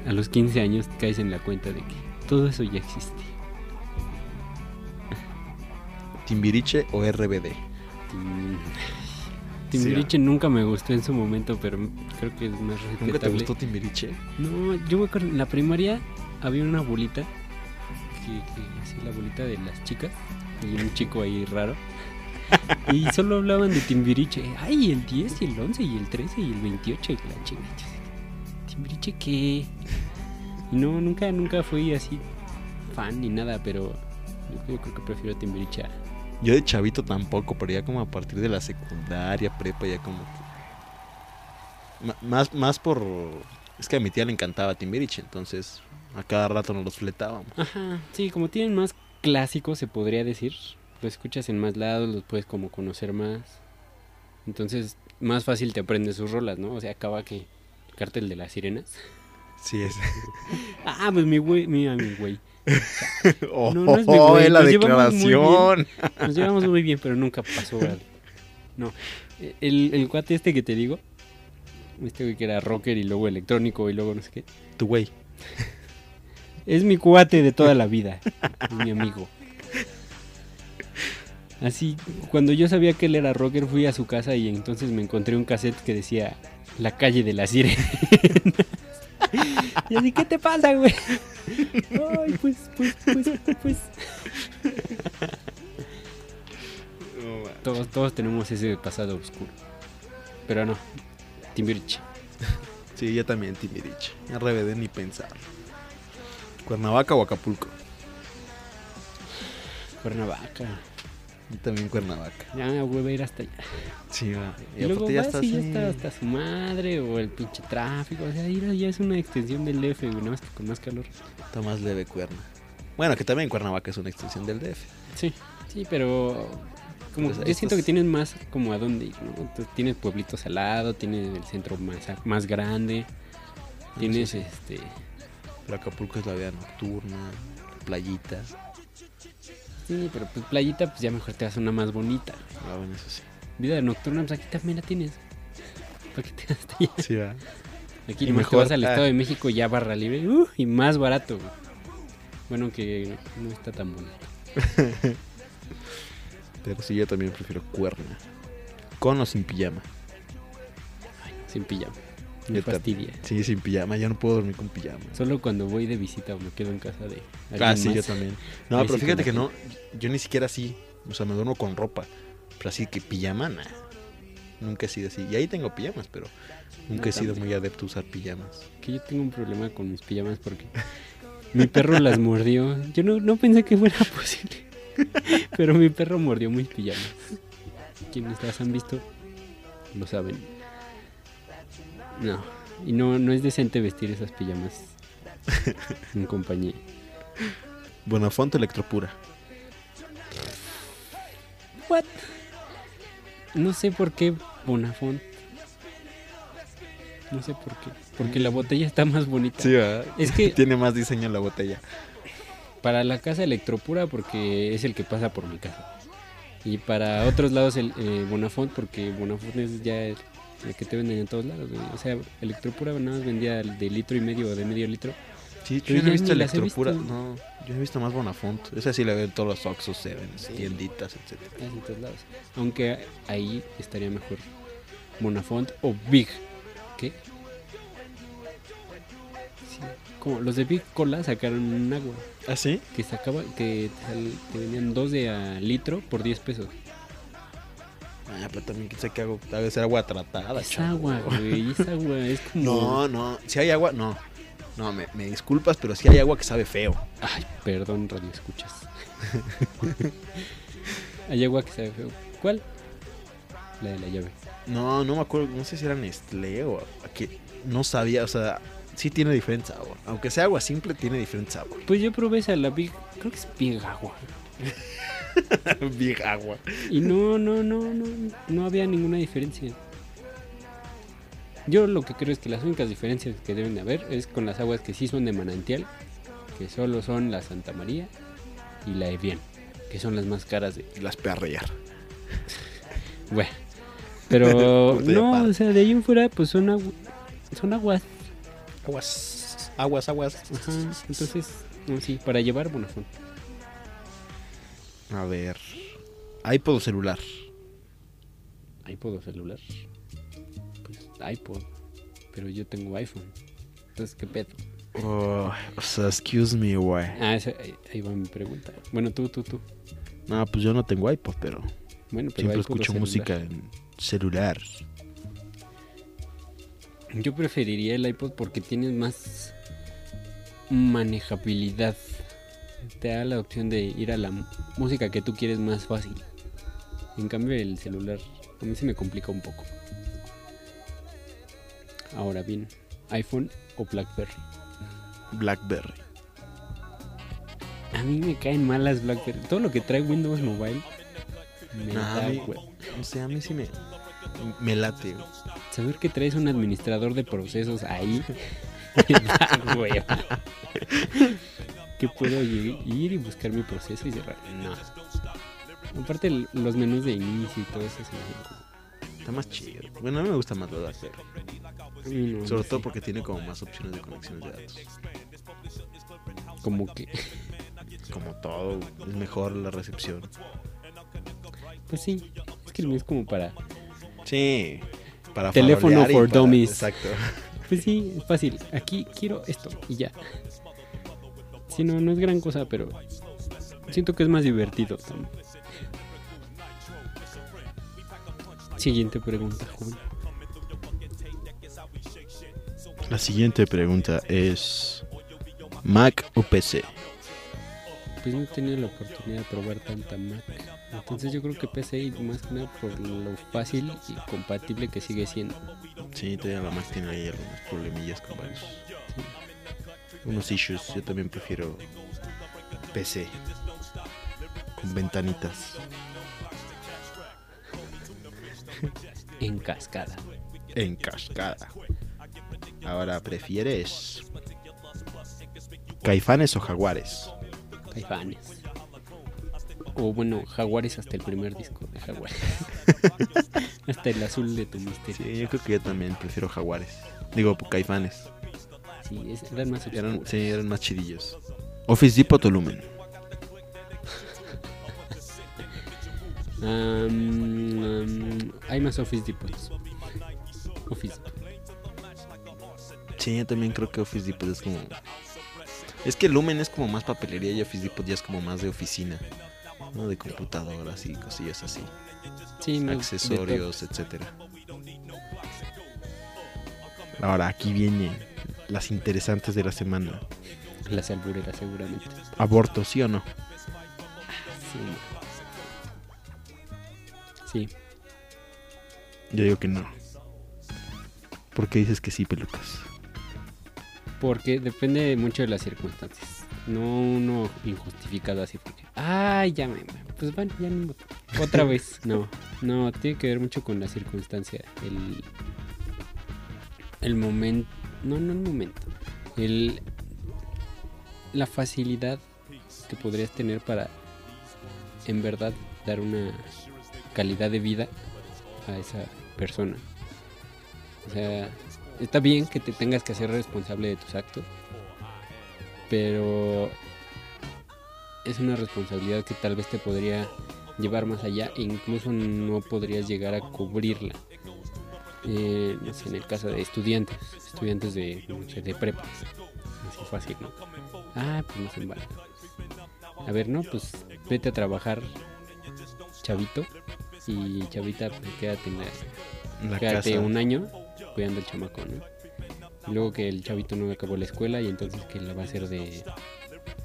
y a los 15 años caes en la cuenta de que todo eso ya existe. Timbiriche o RBD. Tim- Timbiriche nunca me gustó en su momento, pero creo que es más respetable. ¿Nunca te gustó Timbiriche? No, yo me acuerdo, en la primaria había una bolita, que, que así la bolita de las chicas, y un chico ahí raro. Y solo hablaban de Timbiriche. Ay, el 10 y el 11 y el 13 y el 28 y la chica. Timbiriche qué? No, nunca, nunca fui así fan ni nada, pero yo, yo creo que prefiero Timbiriche a... Yo de chavito tampoco, pero ya como a partir de la secundaria, prepa, ya como que... Más, más por... Es que a mi tía le encantaba Timbiriche, entonces a cada rato nos los fletábamos. Ajá, sí, como tienen más clásicos, se podría decir. Lo escuchas en más lados, los puedes como conocer más. Entonces, más fácil te aprendes sus rolas, ¿no? O sea, acaba que el cártel de las sirenas. Sí, es. Ah, pues mi güey, mira mi güey. ¡Oh, No, no es mi güey, es la nos llevamos declaración! Nos llevamos muy bien, pero nunca pasó. No, el, el cuate este que te digo, este güey que era rocker y luego electrónico y luego no sé qué. Tu güey. Es mi cuate de toda la vida. Es mi amigo. Así, cuando yo sabía que él era rocker, fui a su casa y entonces me encontré un cassette que decía La calle de las sirenas. y así, ¿qué te pasa, güey? Ay, pues, pues, pues, pues. Todos, todos tenemos ese pasado oscuro. Pero no, Timbiriche. Sí, yo también, Timbiriche. RBD ni pensar. ¿Cuernavaca o Acapulco? Cuernavaca. Yo también Cuernavaca. Ya me voy a ir hasta allá. Sí, va. Y, luego aparte vas y ya está hasta su madre o el pinche tráfico. O sea, ir allá es una extensión del DF, güey, nada más que con más calor. Está más leve Cuerna. Bueno, que también Cuernavaca es una extensión del DF. Sí, sí, pero como Pues yo siento que tienes más como a dónde ir, ¿no? Entonces, tienes pueblitos al lado, tienes el centro más, más grande, tienes sí. este Pero Acapulco es la vida nocturna, la playita. Sí, pero pues playita pues ya mejor te vas a una más bonita. Ah, bueno, eso sí. Vida nocturna pues aquí también la tienes. ¿Para qué te hasta allá? Sí, va. Aquí Y nomás te mejor- vas al ah. Estado de México ya barra libre uh, y más barato. güey. Bueno, que no está tan bonito. Pero sí, yo también prefiero Cuerna. Con o sin pijama. Sin pijama. Me fastidia. Sí, sin pijama. Yo no puedo dormir con pijama. Solo cuando voy de visita o me quedo en casa de alguien Ah, sí, más. yo también. No, Ahí pero sí fíjate que no. Yo ni siquiera así. O sea, me duermo con ropa. Pero así que pijama, nah. Nunca he sido así. Y ahí tengo pijamas, pero nunca No, he sido muy adepto a usar pijamas. Que yo tengo un problema con mis pijamas porque mi perro las mordió. Yo no, no pensé que fuera posible. Pero mi perro mordió mis pijamas. Quienes las han visto lo saben. No. Y no, no es decente vestir esas pijamas en compañía. Bonafonte Electropura. What? No sé por qué Bonafont. No sé por qué. Porque la botella está más bonita. ¿verdad? Es que Tiene más diseño la botella. para la casa Electropura porque es el que pasa por mi casa. Y para otros lados el eh, Bonafont porque Bonafont es ya el, que te venden en todos lados. güey. O sea, Electropura nada más vendía de litro y medio o de medio litro. Sí, yo no he visto he Electropura. visto. No, yo he visto más Bonafont. Esa sí la veo en todos los Oxxos, Sevens, Sí. tienditas, etcétera. Casi en todos lados. Aunque ahí estaría mejor Bonafont o Big. ¿Qué? Sí, como los de Big Cola sacaron un agua ¿Ah, sí? que sacaba que te, vendían dos de a litro por 10 pesos. Ah, pero también qué sé qué hago. Debe ser agua tratada. es chavo. agua, güey, es agua, es como No, no. Si hay agua, no. No, me, me disculpas, pero si hay agua que sabe feo. Ay, perdón, radio escuchas. Hay agua que sabe feo. ¿Cuál? La de la llave. No, no me acuerdo. No sé si era Nestlé o que no sabía. O sea, sí tiene diferente sabor. Aunque sea agua simple, tiene diferente sabor. Pues yo probé esa, la Big, creo que es Big Agua. Big agua. Y no, no, no, no, no había ninguna diferencia. Yo lo que creo es que las únicas diferencias que deben de haber es con las aguas que sí son de manantial, que solo son la Santa María y la Evian, que son las más caras de... Y las perrear. Bueno, pero no, o sea, de ahí en fuera pues son, agu- son aguas. Aguas. Aguas, aguas. Ajá, entonces, no, sí, para llevar Bonafont. A ver. iPod o celular. iPod o celular. Pues iPod, pero yo tengo iPhone. Entonces, ¿qué pedo? Oh, o sea, excuse me, güey. Ah, esa- ahí, va mi pregunta. Bueno, tú, tú, tú. No, pues yo no tengo iPod, pero Bueno, pero siempre escucho música en celular. Yo preferiría el iPod porque tienes más manejabilidad. Te da la opción de ir a la música que tú quieres más fácil. En cambio, el celular a mí se me complica un poco. Ahora bien, iPhone o BlackBerry. Blackberry. A mí me caen mal las BlackBerry. Todo lo que trae Windows Mobile me Nah, da mí- O sea, a mí sí me, me late. Saber que traes un administrador de procesos ahí me da. Que puedo ir y buscar mi proceso y cerrar. No. Aparte, los menús de inicio y todo eso se me Está más chido. Bueno, a mí me gusta más a mí no, Sobre no todo sé. porque tiene como más opciones de conexiones de datos. Como que, Como todo, es mejor la recepción. pues sí, es que el mío es como para, Sí. Para Teléfono for para- dummies. Exacto. pues sí, es fácil. Aquí quiero esto y ya. Sí, no, no es gran cosa, pero siento que es más divertido también. Siguiente pregunta, joven. La siguiente pregunta es Mac o PC. Pues no he tenido la oportunidad de probar tanta Mac. Entonces yo creo que PC y más que nada por lo fácil y compatible que sigue siendo. Sí, todavía la Mac tiene ahí algunos problemillas con varios. Unos issues. Yo también prefiero PC. Con ventanitas. En cascada. En cascada. Ahora, ¿prefieres caifanes o jaguares? Caifanes. O bueno, Jaguares hasta el primer disco de Jaguares. hasta el azul de tu misterio. Sí, yo creo que yo también prefiero jaguares. Digo, caifanes. Sí, es- eran más Eran, sí, eran más chidillos. Office Depot o Lumen. Am, am, hay más Office Depots. Office Depot. Sí, yo también creo que Office Depot es como... Es que Lumen es como más papelería y Office Depot ya es como más de oficina. ¿no? De computadoras y cosillas así. Sí, accesorios, etcétera. Ahora, aquí vienen las interesantes de la semana. Las albureras seguramente. ¿Aborto, sí o no? Sí. Sí. Yo digo que no. ¿Por qué dices que sí, pelucas? Porque depende mucho de las circunstancias. No uno injustificado así porque. Ay, ya me. Pues bueno, ya no. Otra vez. No. No, tiene que ver mucho con la circunstancia. El. El momento. No, no el momento. El. La facilidad que podrías tener para. En verdad, dar una calidad de vida a esa persona. O sea, está bien que te tengas que hacer responsable de tus actos, pero es una responsabilidad que tal vez te podría llevar más allá e incluso no podrías llegar a cubrirla. Eh, en el caso de estudiantes, estudiantes de, no sé, de prepa, así fácil, ¿no? Ah, pues no se embaraza. A ver, no, pues vete a trabajar, chavito, y chavita, pues quédate en la, En la quédate casa. un año cuidando al chamaco, ¿no? Y luego que el chavito no acabó la escuela y entonces que la va a hacer de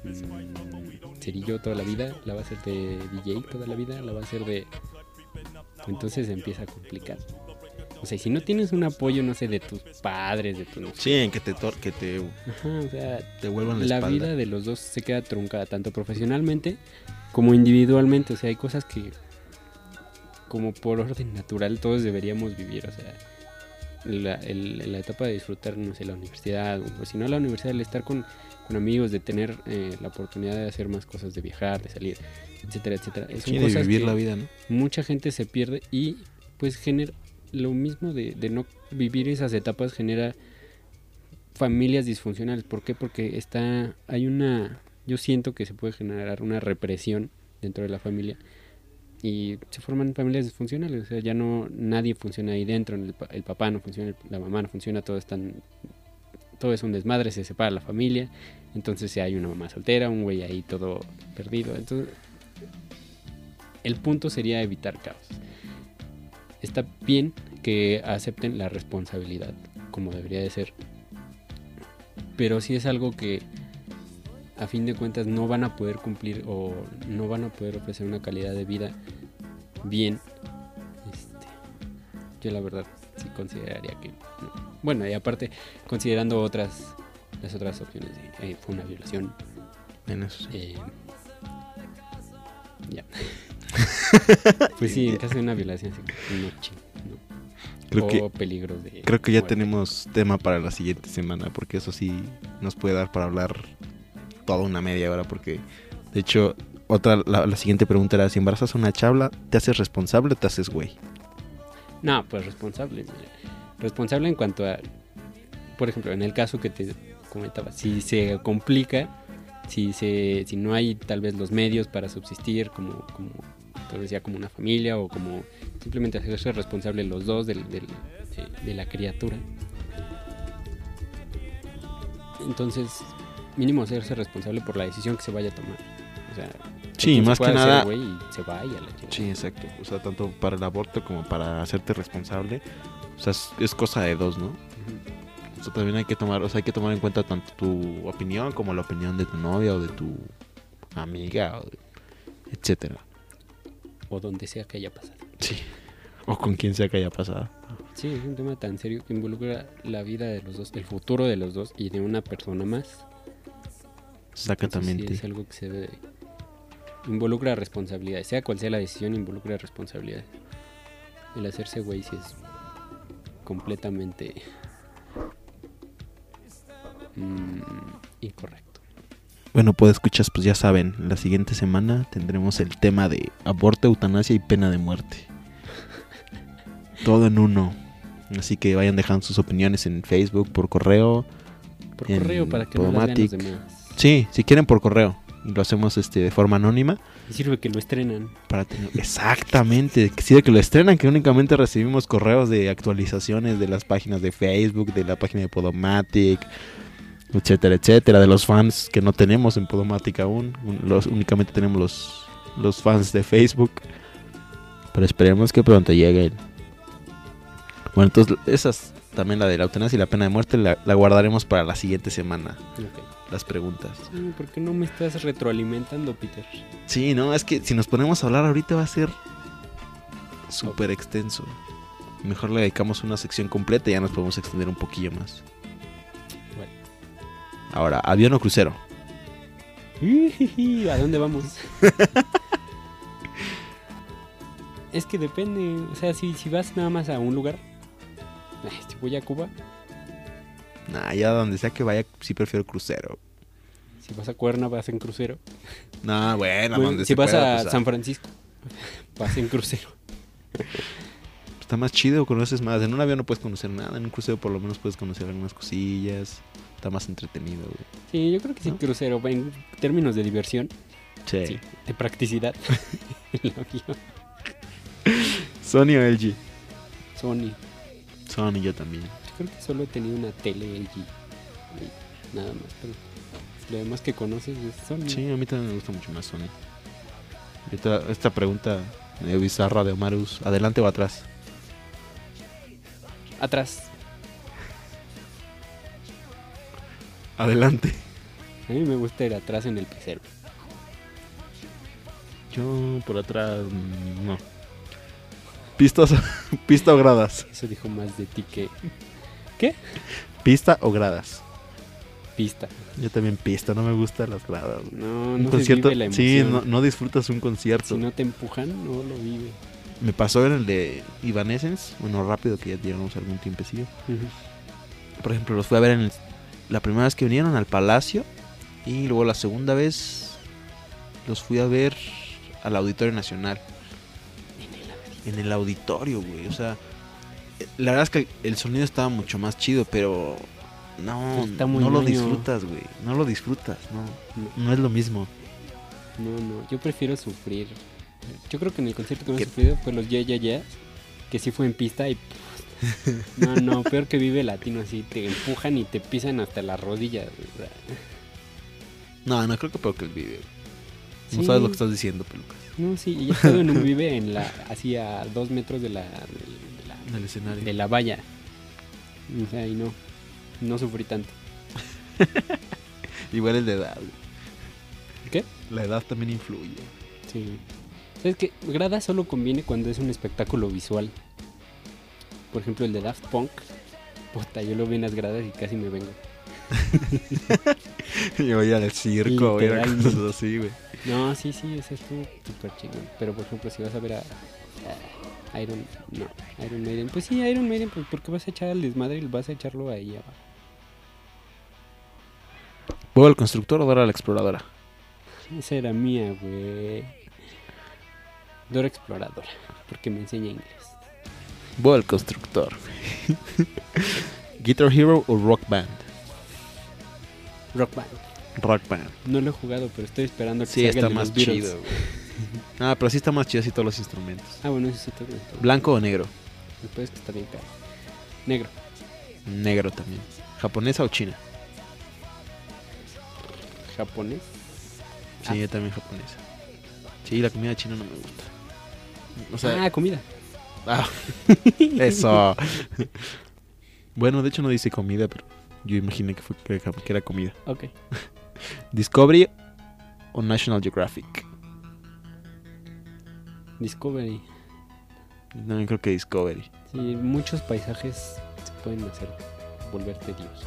mm, cerillo toda la vida, la va a hacer de DJ toda la vida, la va a hacer de... Entonces empieza a complicar. O sea, y si no tienes un apoyo, no sé, de tus padres, de tu... Sí, en que te, que te, Ajá, o sea, te vuelvan la, la espalda. vida de los dos se queda truncada, tanto profesionalmente como individualmente. O sea, hay cosas que, como por orden natural, todos deberíamos vivir. O sea, la, el- la etapa de disfrutar, no sé, la universidad, o si no la universidad, el estar con, con amigos, de tener eh, la oportunidad de hacer más cosas, de viajar, de salir, etcétera, etcétera. Son Sí, de vivir que la vida, ¿no? mucha gente se pierde y pues genera lo mismo de, de no vivir esas etapas genera familias disfuncionales. ¿Por qué? Porque está hay una yo siento que se puede generar una represión dentro de la familia y se forman familias disfuncionales, o sea, ya no nadie funciona ahí dentro, el, pa- el papá no funciona, la mamá no funciona, todo están todo es un desmadre, se separa la familia, entonces hay una mamá soltera, un güey ahí todo perdido, entonces el punto sería evitar caos. Está bien que acepten la responsabilidad, como debería de ser. Pero si es algo que a fin de cuentas no van a poder cumplir o no van a poder ofrecer una calidad de vida bien, este, yo la verdad sí consideraría que no. Bueno, y aparte, considerando otras las otras opciones, eh, fue una violación, En eso sí. eh, ya. pues sí, en caso de una violación, sí, no, no. Creo o que, peligros de. creo que ya muerte. tenemos tema para la siguiente semana, porque eso sí nos puede dar para hablar toda una media hora, porque de hecho, otra, la, la siguiente pregunta era, si embarazas a una chabla, ¿te haces responsable o te haces güey? No, pues responsable. Responsable en cuanto a. Por ejemplo, en el caso que te comentaba, si se complica, si, se, si no hay tal vez los medios para subsistir como, como te decía, como una familia o como simplemente hacerse responsable los dos del, del- de, de la criatura. Entonces, mínimo hacerse responsable por la decisión que se vaya a tomar. O sea, Sí, se más que hacer, nada- y se vaya a la. Sí, exacto. O sea, tanto para el aborto como para hacerte responsable. O sea, es, es cosa de dos, ¿no? O sea, también hay que tomar, o sea, hay que tomar en cuenta tanto tu opinión como la opinión de tu novia o de tu amiga, o de- etcétera. O donde sea que haya pasado. Sí. O con quien sea que haya pasado. Sí, es un tema tan serio que involucra la vida de los dos, el futuro de los dos y de una persona más. Entonces, sí, Exactamente. es algo que se debe. Involucra responsabilidades. Sea cual sea la decisión, involucra responsabilidades. El hacerse güey sí es completamente mm, incorrecto. Bueno, pues escuchas, pues ya saben, la siguiente semana tendremos el tema de aborto, eutanasia y pena de muerte. Todo en uno. Así que vayan dejando sus opiniones en Facebook, por correo. Por correo para que no las vean los demás. Sí, si quieren por correo. Y lo hacemos este de forma anónima. Y sirve que lo estrenan. Para tener... Exactamente. Que sirve que lo estrenan, que únicamente recibimos correos de actualizaciones de las páginas de Facebook, de la página de Podomatic, etcétera, etcétera. De los fans que no tenemos en Podomatic aún. Los, únicamente tenemos los, los fans de Facebook. Pero esperemos que pronto lleguen. Bueno, entonces esas también la de la eutanasia y la pena de muerte la, la guardaremos para la siguiente semana. Las preguntas. Sí, ¿Por qué no me estás retroalimentando, Peter? Sí, no, es que si nos ponemos a hablar ahorita va a ser súper extenso. Mejor le dedicamos una sección completa y ya nos podemos extender un poquillo más. Ahora, avión o crucero. ¿A dónde vamos? es que depende. O sea, si, si vas nada más a un lugar. ay, Si voy a Cuba, Nah, ya donde sea que vaya, sí prefiero crucero. si vas a Cuerna, vas en crucero. No, bueno, Bueno, donde si se vas pueda, a pues, San Francisco, vas en crucero. Está más chido, conoces más. En un avión no puedes conocer nada, en un crucero por lo menos puedes conocer algunas cosillas. Está más entretenido, güey. Sí, yo creo que sí, ¿No? crucero. En términos de diversión, Sí. sí, de practicidad. Sony o LG. Sony. Sony, yo también. Yo creo que solo he tenido una tele LG. Nada más, pero lo demás que conoces es Sony. Sí, a mí también me gusta mucho más Sony. Esta, esta pregunta bizarra de Omarus, ¿adelante o atrás? Atrás. Adelante. A mí me gusta ir atrás en el pecero. Yo por atrás, mm, no. Pistas, pista o gradas. Eso dijo más de ti que Pista o gradas. pista. Yo también pista, no me gustan las gradas. güey. No, Un no concierto, se vive la sí, no, no disfrutas un concierto. Si no te empujan, no lo vive. Me pasó en el de Evanescence, bueno, rápido que ya llevamos algún tiempecillo. Por ejemplo, los fui a ver en el- la primera vez que vinieron al Palacio y luego la segunda vez los fui a ver al Auditorio Nacional. En el auditorio, güey. O sea, la verdad es que el sonido estaba mucho más chido, pero no, Está muy no lo disfrutas, güey. No lo disfrutas, no. No. Es lo mismo. No, no, yo prefiero sufrir. Yo creo que en el concierto que más he sufrido fue los Ya Ya Ya, que sí fue en pista y... No, no, peor que vive latino, así te empujan y te pisan hasta las rodillas. o sea. No, no creo que peor que el video. No sabes lo que estás diciendo, pelucas. No, sí, y estado en un vive en la, así a dos metros de la, de la, En el escenario. de la valla. O sea, y no, no sufrí tanto. Igual el de edad. ¿Qué? La edad también influye. Sí. ¿Sabes qué? Grada solo conviene cuando es un espectáculo visual. Por ejemplo, el de Daft Punk. Puta, yo lo vi en las gradas y casi me vengo. Yo voy al circo, voy a cosas así, güey. No, sí, sí, ese estuvo súper chingón. Pero por ejemplo, si vas a ver a, a Iron, no, Iron Maiden, pues sí, Iron Maiden, pues porque vas a echar al desmadre y vas a echarlo ahí abajo. ¿Voy al constructor o dar a la exploradora? Esa era mía, güey. Dora Exploradora, porque me enseña inglés. Voy al constructor. Guitar Hero o Rock Band. Rock Band. Rock Band. No lo he jugado, pero estoy esperando que Sí, salga el está de más los chido. Ah, pero sí está más chido así todos los instrumentos. Ah, bueno, eso sí tengo. ¿Blanco o negro? Después que está bien caro. Negro. Negro también. ¿Japonesa o china? Japonés. Sí, yo también japonesa. Sí, la comida china no me gusta. O sea, ah, comida. Ah, eso. bueno, de hecho no dice comida, pero yo imaginé que, fue, que, que era comida. Ok. Discovery o National Geographic. Discovery. También creo que Discovery. Sí, muchos paisajes se pueden hacer volver tediosos.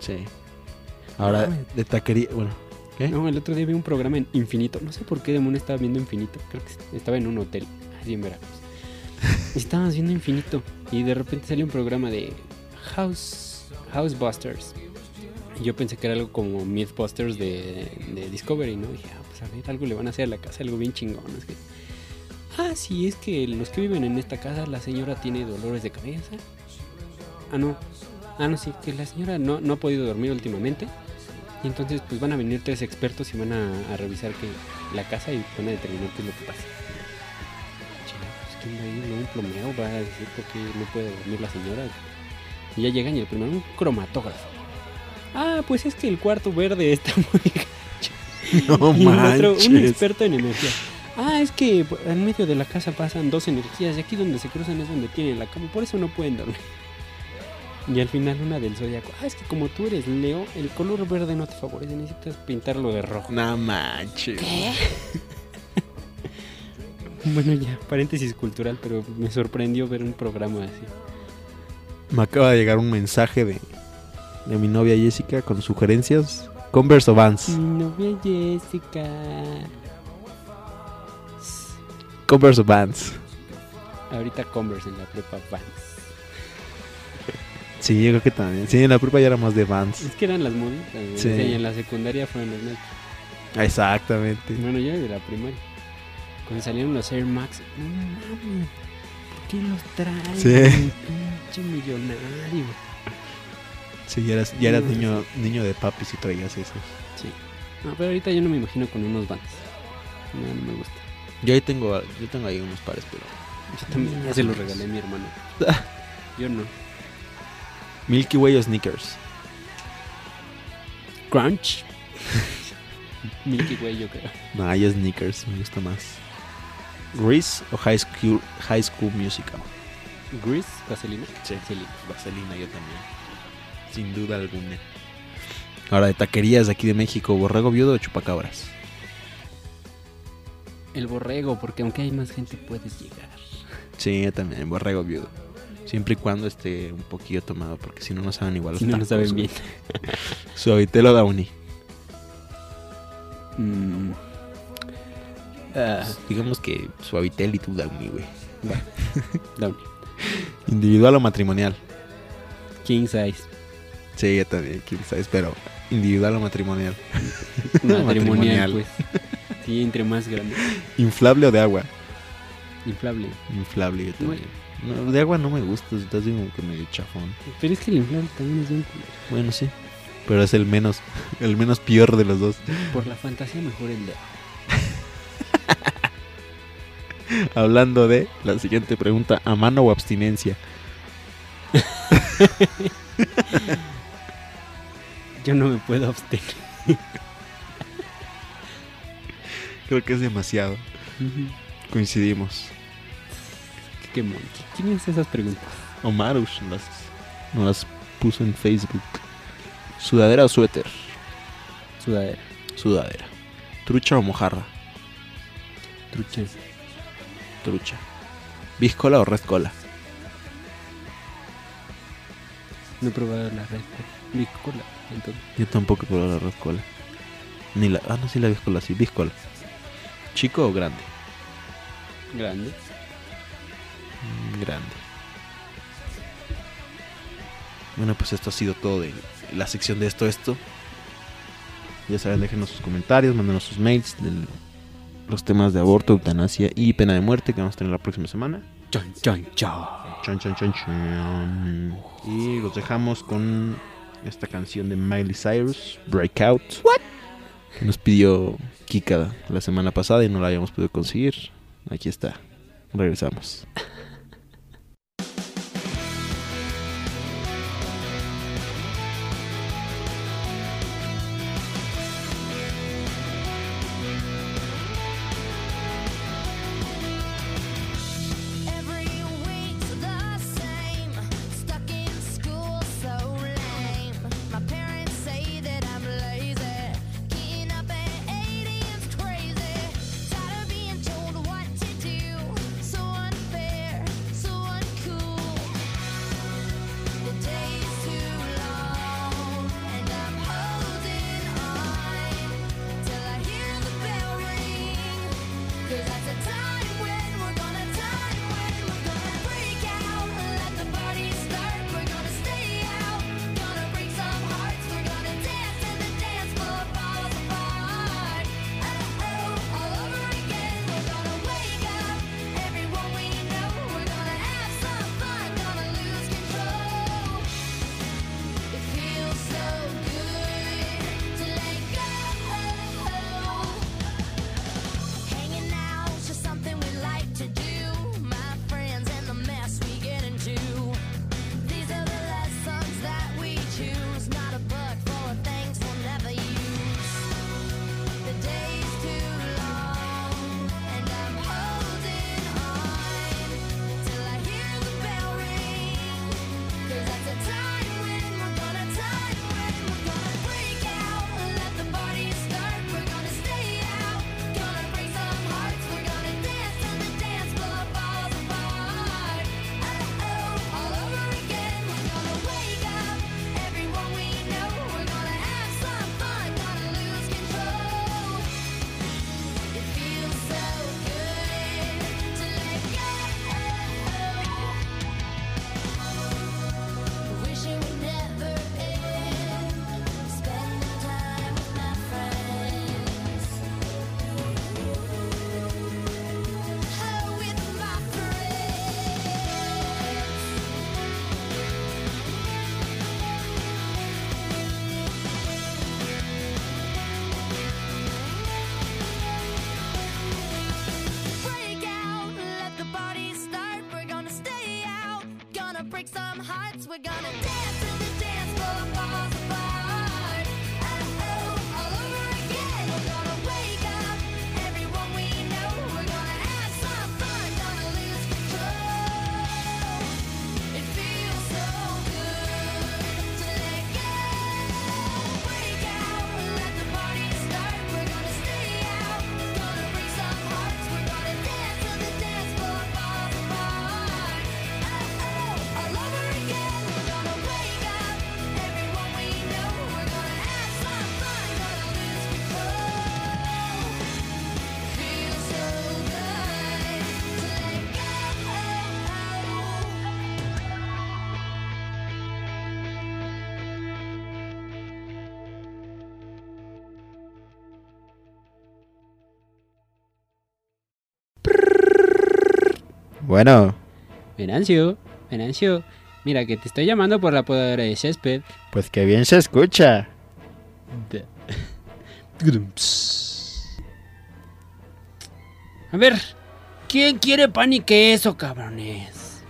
Sí. Ahora, Ah. de taquería. Bueno, ¿qué? No, el otro día vi un programa en Infinito. No sé por qué Demon estaba viendo Infinito. Creo que estaba en un hotel, así en Veracruz. Y Estábamos viendo Infinito. Y de repente salió un programa de House Housebusters. Y yo pensé que era algo como Mythbusters de, de Discovery, ¿no? dije, ah, pues a ver, algo le van a hacer a la casa, algo bien chingón. Es que, ah, sí, es que los que viven en esta casa, la señora tiene dolores de cabeza. Ah, no. Ah, no, sí, que la señora no, no ha podido dormir últimamente. Y entonces pues van a venir tres expertos y van a, a revisar que la casa y van a determinar qué es lo que pasa. Un plomero va a decir por qué no puede dormir la señora. Y ya llegan y el primero, un cromatógrafo. Ah, pues es que el cuarto verde está muy gacho. No Y otro, un experto en energía. Ah, es que en medio de la casa pasan dos energías y aquí donde se cruzan es donde tienen la cama, por eso no pueden dormir. Y al final una del zodiaco. Ah, es que como tú eres Leo, el color verde no te favorece, necesitas pintarlo de rojo. No manches. Bueno, ya, paréntesis cultural, pero me sorprendió ver un programa así. Me acaba de llegar un mensaje de, de mi novia Jessica con sugerencias. Converse o Vans. Mi novia Jessica. Converse o Vans. Ahorita Converse en la prepa Vans. Sí, yo creo que también. Sí, en la prepa ya era más de Vans. Es que eran las güey. Sí. Y en la secundaria fueron los Nike. Exactamente. Bueno, yo de la primaria. Cuando salieron los Air Max, no mames, ¿por qué los traen? Sí. Pinche millonario. Sí, ya eras, ya eras No, niño, niño de papis y traías esos. Sí. No, pero ahorita yo no me imagino con unos Vans. No, no me gusta. Yo ahí tengo, yo tengo ahí unos pares, pero. Yo también, ya se los regalé a mi hermano. Yo no. Milky Way o Sneakers. Crunch. Milky Way, yo creo. No, ya Sneakers, me gusta más. Grease o High School, High School Musical. Grease, vaselina. Sí. Vaselina. Vaselina, yo también. Sin duda alguna. Ahora, de taquerías de aquí de México, borrego viudo o chupacabras. El borrego, porque aunque hay más gente puedes llegar. Sí, yo también, borrego viudo. Siempre y cuando esté un poquillo tomado, porque si no, no saben igual los Si no, no tacos, saben bien. Suavitelo Downy. Mm. Ah, Digamos que Suavitel y tu Downy, güey. Individual o matrimonial. King size. Sí, yo también, quién sabe, pero individual o matrimonial. Matrimonial, Matrimonial. pues. Sí, entre más grande. Inflable o de agua. Inflable. Inflable, yo también. No, de agua no me gusta, estás como que medio chafón. Pero es que el inflable también es bien culero. Bueno, sí. Pero es el menos, el menos peor de los dos. Por la fantasía mejor el de Hablando de la siguiente pregunta, ¿a mano o abstinencia? Yo no me puedo abstener. Creo que es demasiado. Coincidimos. Qué mon- ¿Quién es esas preguntas? Omarush las, nos las puso en Facebook. ¿Sudadera o suéter? Sudadera. Sudadera. ¿Trucha o mojarra? Trucha. Trucha. ¿Biscola o red cola? No he probado la red. Mi cola. Entonces. Yo tampoco he probado la red cola. Ni la. Ah, no, sí, la biscola, sí, biscola. ¿Chico o grande? Grande. Mm, Grande. Bueno, pues esto ha sido todo de la sección de esto, esto. Ya saben, déjenos sus comentarios, mándenos sus mails los temas de aborto, eutanasia y pena de muerte que vamos a tener la próxima semana. Chon, chon, chon. Chan, chan, chan, chan. Y los dejamos con esta canción de Miley Cyrus, Breakout. What? Que nos pidió Kika la semana pasada y no la habíamos podido conseguir. Aquí está. Regresamos. Bueno, Venancio, Venancio, mira que te estoy llamando por la podadora de césped. pues que bien se escucha. A ver, ¿quién quiere pan y queso, cabrones?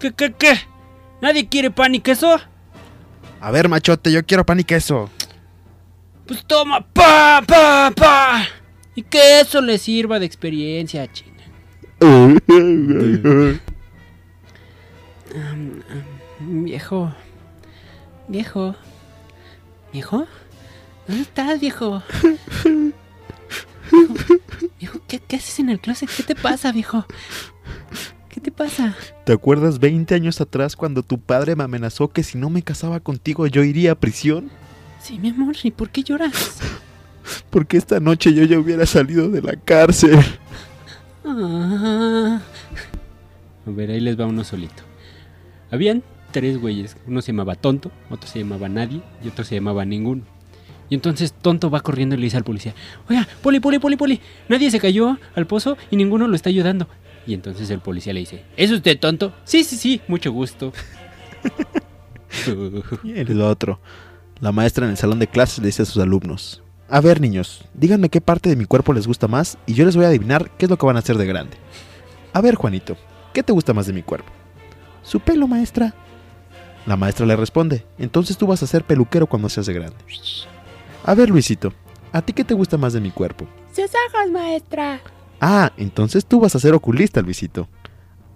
¿Qué, qué, qué? ¿Nadie quiere pan y queso? A ver, machote, yo quiero pan y queso. Pues toma, pa, pa, pa. Y que eso le sirva de experiencia, china. Viejo. Viejo. ¿Viejo? ¿Dónde estás, viejo? Viejo, viejo, ¿qué, qué haces en el closet? ¿Qué te pasa, viejo? ¿Qué te pasa? ¿Te acuerdas 20 años atrás cuando tu padre me amenazó que si no me casaba contigo yo iría a prisión? Sí, mi amor, ¿y por qué lloras? Porque esta noche yo ya hubiera salido de la cárcel. Ah. A ver, ahí les va uno solito. Habían tres güeyes. Uno se llamaba Tonto, otro se llamaba Nadie y otro se llamaba Ninguno. Y entonces Tonto va corriendo y le dice al policía, oiga, poli, poli, poli, poli, nadie se cayó al pozo y ninguno lo está ayudando. Y entonces el policía le dice, ¿es usted tonto? Sí, sí, sí, mucho gusto. Y el otro. La maestra en el salón de clases le dice a sus alumnos. A ver, niños, díganme qué parte de mi cuerpo les gusta más y yo les voy a adivinar qué es lo que van a hacer de grande. A ver, Juanito, ¿qué te gusta más de mi cuerpo? Su pelo, maestra. La maestra le responde, entonces tú vas a ser peluquero cuando seas de grande. A ver, Luisito, ¿a ti qué te gusta más de mi cuerpo? Sus ojos, maestra. Ah, entonces tú vas a ser oculista, Luisito.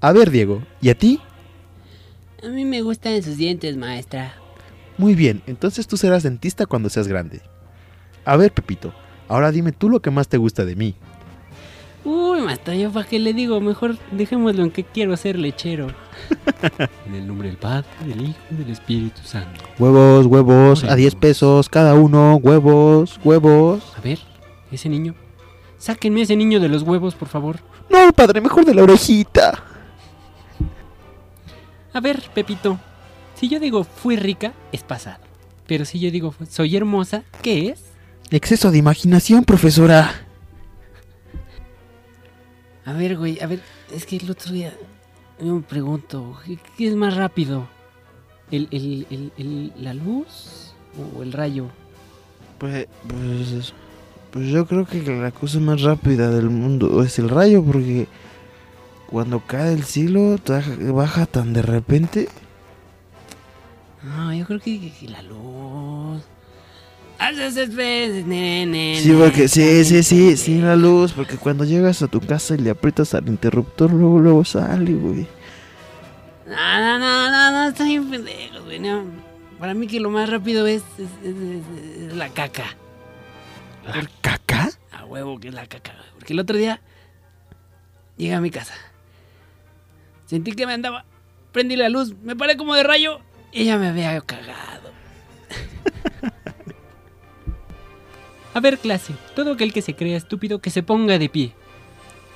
A ver, Diego, ¿y a ti? A mí me gustan sus dientes, maestra. Muy bien, entonces tú serás dentista cuando seas grande. A ver, Pepito, ahora dime tú lo que más te gusta de mí. Uy, maestra, ¿yo para qué le digo? Mejor dejémoslo en que quiero ser lechero. En el nombre del Padre, del Hijo y del Espíritu Santo. Huevos, huevos, a Huevos. 10 pesos cada uno, huevos, huevos. A ver, ese niño. Sáquenme ese niño de los huevos, por favor. No, padre, mejor de la orejita. A ver, Pepito. Si yo digo fui rica, es pasado. Pero si yo digo soy hermosa, ¿qué es? Exceso de imaginación, profesora. A ver, güey, a ver, es que el otro día yo me pregunto, ¿qué, es más rápido? ¿El, el, el, el- la luz o el rayo? Pues, pues, pues yo creo que la cosa más rápida del mundo es el rayo, porque cuando cae el cielo baja, baja tan de repente. No, yo creo que, que la luz. Sí, porque sí, sí, sí, sí, la luz, porque cuando llegas a tu casa y le aprietas al interruptor, luego, luego sale, güey. No, no, no, no, no, está bien pendejo, güey. no. Para mí que lo más rápido es, es, es- es- es la caca. ¿La caca? A huevo que es la caca, güey. Porque el otro día llegué a mi casa. Sentí que me andaba. Prendí la luz, me paré como de rayo y ya me había cagado. A ver, clase. Todo aquel que se crea estúpido que se ponga de pie.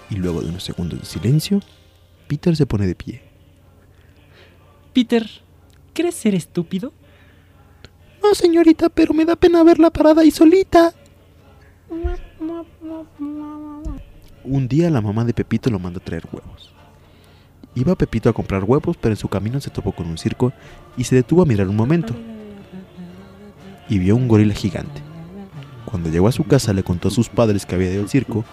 Y luego de unos segundos de silencio, Peter se pone de pie. Peter, ¿crees ser estúpido? No, señorita, pero me da pena verla parada ahí solita. Un día la mamá de Pepito lo manda a traer huevos. Iba Pepito a comprar huevos, pero en su camino se topó con un circo y se detuvo a mirar un momento. Y vio un gorila gigante. Cuando llegó a su casa le contó a sus padres que había ido al circo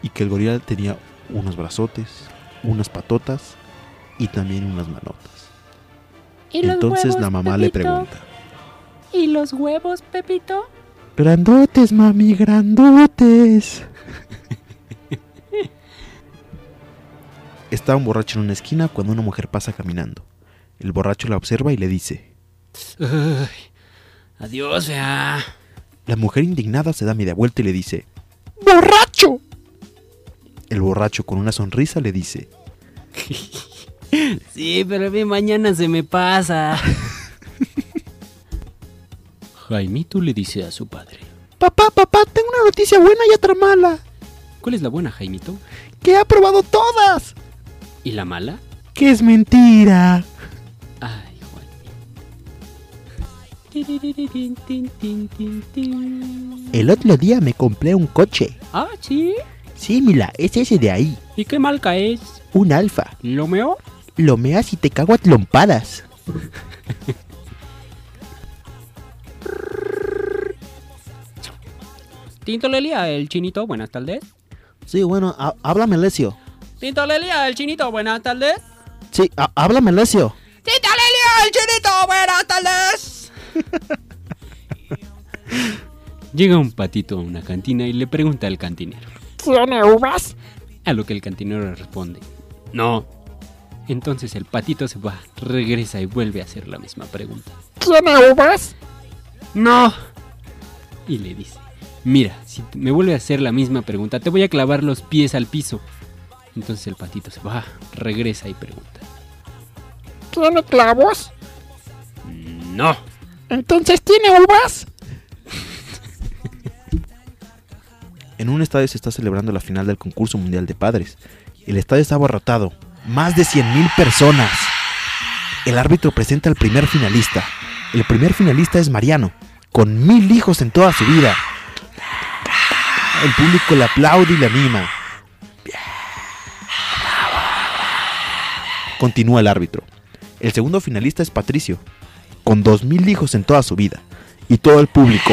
y que el gorila tenía unos brazotes, unas patotas y también unas manotas. ¿Y Entonces huevos, la mamá le pregunta. ¿Y los huevos, Pepito? Grandotes, mami, grandotes. Estaba un borracho en una esquina cuando una mujer pasa caminando. El borracho la observa y le dice. Ay, Adiós, fea. La mujer indignada se da media vuelta y le dice. ¡Borracho! El borracho con una sonrisa le dice. Sí, pero a mí mañana se me pasa. Jaimito le dice a su padre. Papá, papá, tengo una noticia buena y otra mala. ¿Cuál es la buena, Jaimito? Que he aprobado todas. ¿Y la mala? Que es mentira. El otro día me compré un coche. Ah, sí. Sí, Mila, es ese de ahí. ¿Y qué marca es? Un alfa. ¿Lo meo? Lo meas y te cago a trompadas. Tinto Lelia, el chinito, buenas tardes. Sí, bueno, há- háblame, Lesio. Tinto Lelia, el chinito, buenas tardes. Sí, há- háblame, Lesio. Tinto Lelia, el chinito, buenas tardes. Llega un patito a una cantina y le pregunta al cantinero. ¿Tiene uvas? A lo que el cantinero le responde, no. Entonces el patito se va, regresa y vuelve a hacer la misma pregunta. ¿Tiene uvas? No. Y le dice, mira, si me vuelve a hacer la misma pregunta, te voy a clavar los pies al piso. Entonces el patito se va, regresa y pregunta, ¿Tiene clavos? no. Entonces tiene uvas. En un estadio se está celebrando la final del concurso mundial de padres. El estadio está abarrotado. Más de 100.000 personas. El árbitro presenta al primer finalista. El primer finalista es Mariano, con mil hijos en toda su vida. El público le aplaude y le anima. Continúa el árbitro. El segundo finalista es Patricio. Con dos mil hijos en toda su vida. Y todo el público.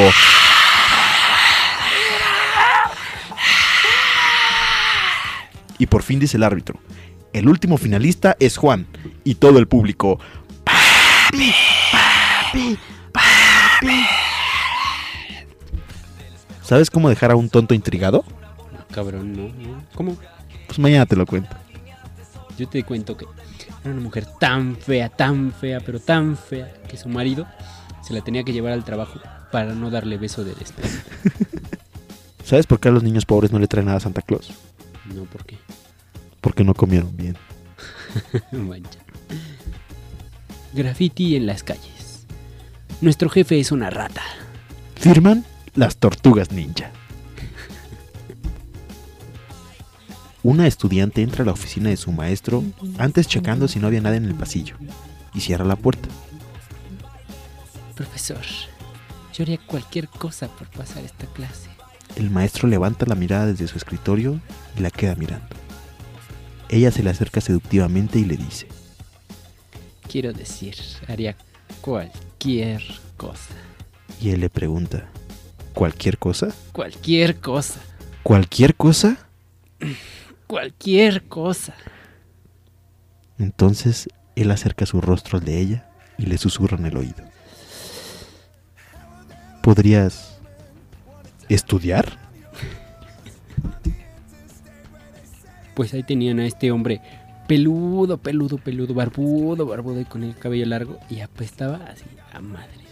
Y por fin dice el árbitro. El último finalista es Juan. Y todo el público. "Papi, papi, papi". ¿Sabes cómo dejar a un tonto intrigado? Cabrón, no, no. ¿Cómo? Pues mañana te lo cuento. Yo te cuento que era una mujer tan fea, tan fea, pero tan fea que su marido se la tenía que llevar al trabajo para no darle beso de despedida. ¿Sabes por qué a los niños pobres no le traen nada a Santa Claus? No, ¿por qué? Porque no comieron bien. Mancha. Graffiti en las calles. Nuestro jefe es una rata. Firman las tortugas ninja. Una estudiante entra a la oficina de su maestro antes checando si no había nadie en el pasillo y cierra la puerta. Profesor, yo haría cualquier cosa por pasar esta clase. El maestro levanta la mirada desde su escritorio y la queda mirando. Ella se le acerca seductivamente y le dice, Quiero decir, haría cualquier cosa. y él le pregunta, ¿cualquier cosa? Cualquier cosa. ¿Cualquier cosa? Cualquier cosa. Entonces él acerca su rostro al de ella y le susurra en el oído. ¿Podrías estudiar? Pues ahí tenían a este hombre peludo, peludo, peludo, barbudo, barbudo y con el cabello largo y apestaba así a madre.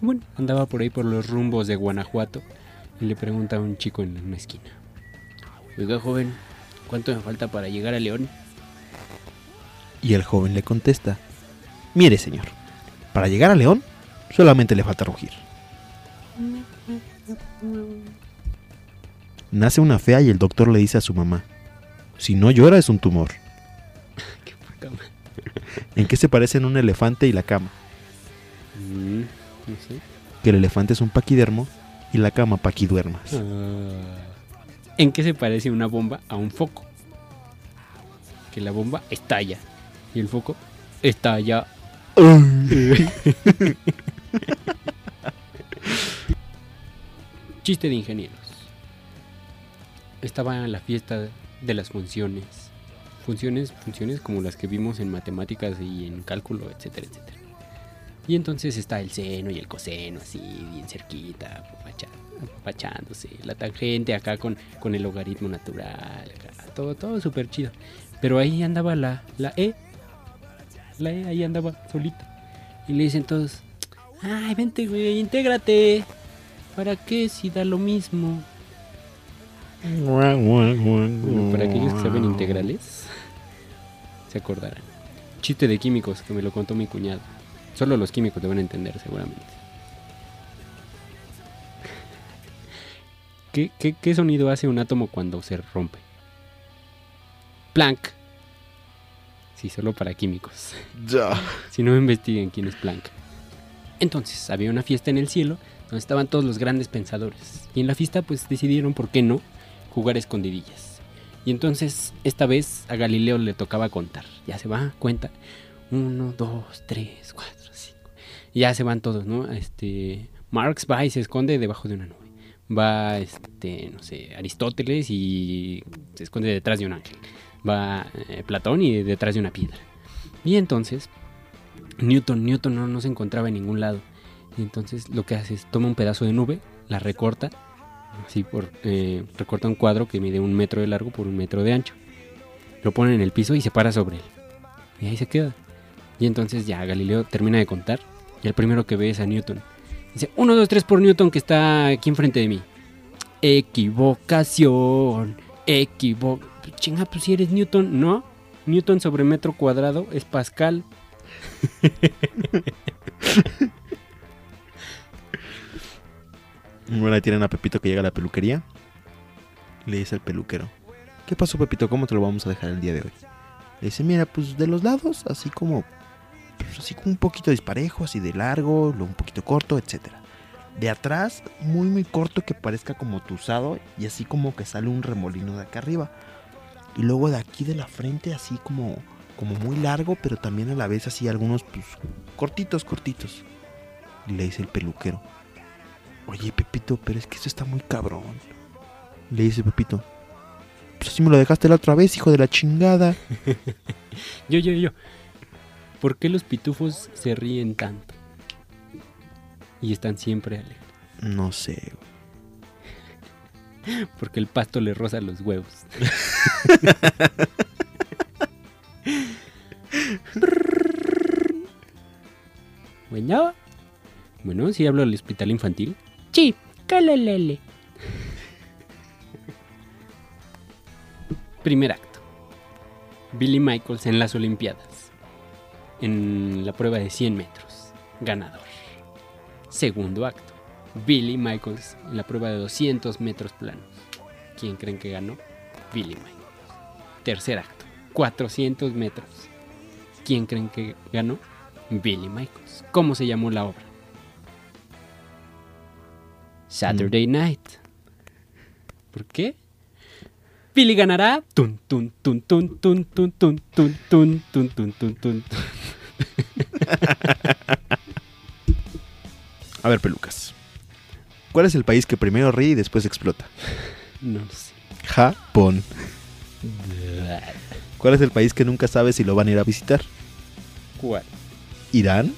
Y bueno, andaba por ahí por los rumbos de Guanajuato y le pregunta a un chico en una esquina. Oiga, joven, ¿cuánto me falta para llegar a León? Y el joven le contesta, mire señor, para llegar a León solamente le falta rugir. Nace una fea y el doctor le dice a su mamá, si no llora es un tumor. Qué. ¿En qué se parecen un elefante y la cama? Mm, no sé. Que el elefante es un paquidermo y la cama paquiduermas. Ah. ¿En qué se parece una bomba a un foco? Que la bomba estalla y el foco estalla. Chiste de ingenieros. Estaba en la fiesta de las funciones. Funciones, funciones como las que vimos en matemáticas y en cálculo, etcétera, etcétera. Y entonces está el seno y el coseno así, bien cerquita, apapacha- apapachándose. La tangente acá con, con el logaritmo natural, acá, todo, todo súper chido. Pero ahí andaba la, la E. La E ahí andaba solita. Y le dicen todos, ay, vente, güey, intégrate. ¿Para qué si da lo mismo? Bueno, para aquellos que saben integrales, se acordarán. Chiste de químicos que me lo contó mi cuñado. Solo los químicos te van a entender, seguramente. ¿Qué, qué, qué sonido hace un átomo cuando se rompe? Planck. Sí, solo para químicos. Si no investiguen quién es Planck. Entonces, había una fiesta en el cielo donde estaban todos los grandes pensadores. Y en la fiesta, pues decidieron, ¿por qué no?, jugar escondidillas. Y entonces, esta vez a Galileo le tocaba contar. Ya se va, cuenta. Uno, dos, tres, cuatro, cinco. Y ya se van todos, ¿no? Este. Marx va y se esconde debajo de una nube. Va, este, no sé, Aristóteles y se esconde detrás de un ángel. Va eh, Platón y detrás de una piedra. Y entonces, Newton, Newton no, no se encontraba en ningún lado. Y entonces lo que hace es toma un pedazo de nube, la recorta, así por, eh, recorta un cuadro que mide un metro de largo por un metro de ancho. Lo pone en el piso y se para sobre él. Y ahí se queda. Y entonces ya Galileo termina de contar. Y el primero que ve es a Newton. Dice, 1, 2, 3 por Newton que está aquí enfrente de mí. Equivocación. Equivo... Chinga, pues si eres Newton, ¿no? Newton sobre metro cuadrado es Pascal. Bueno, ahí tienen a Pepito que llega a la peluquería. Le dice al peluquero, ¿qué pasó Pepito? ¿Cómo te lo vamos a dejar el día de hoy? Le dice, mira, pues de los lados, así como, pues, así como un poquito disparejo, así de largo, luego un poquito corto, etcétera. De atrás, muy muy corto que parezca como tuzado y así como que sale un remolino de acá arriba. Y luego de aquí de la frente, así como, como muy largo, pero también a la vez así algunos pues cortitos, cortitos. Y le dice el peluquero, oye Pepito, pero es que eso está muy cabrón. Le dice Pepito, pues así me lo dejaste la otra vez, hijo de la chingada. Yo, yo, yo. ¿Por qué los pitufos se ríen tanto? Y están siempre alegres. No sé. güey. Porque el pasto le roza los huevos. bueno. Bueno, ¿sí hablo del hospital infantil? Sí, calelele. Primer acto. Billy Michaels en las Olimpiadas. En la prueba de 100 metros. Ganador. Segundo acto. Billy Michaels en la prueba de 200 metros planos. ¿Quién creen que ganó? Billy Michaels. Tercer acto. 400 metros. ¿Quién creen que ganó? Billy Michaels. ¿Cómo se llamó la obra? Saturday Night. ¿Por qué? Billy ganará. Tun, tun, tun, tun, tun, tun, tun, tun, tun, tun, tun, tun, tun. A ver, pelucas. ¿Cuál es el país que primero ríe y después explota? No lo sé. Japón. ¿Cuál es el país que nunca sabe si lo van a ir a visitar? ¿Cuál? ¿Irán?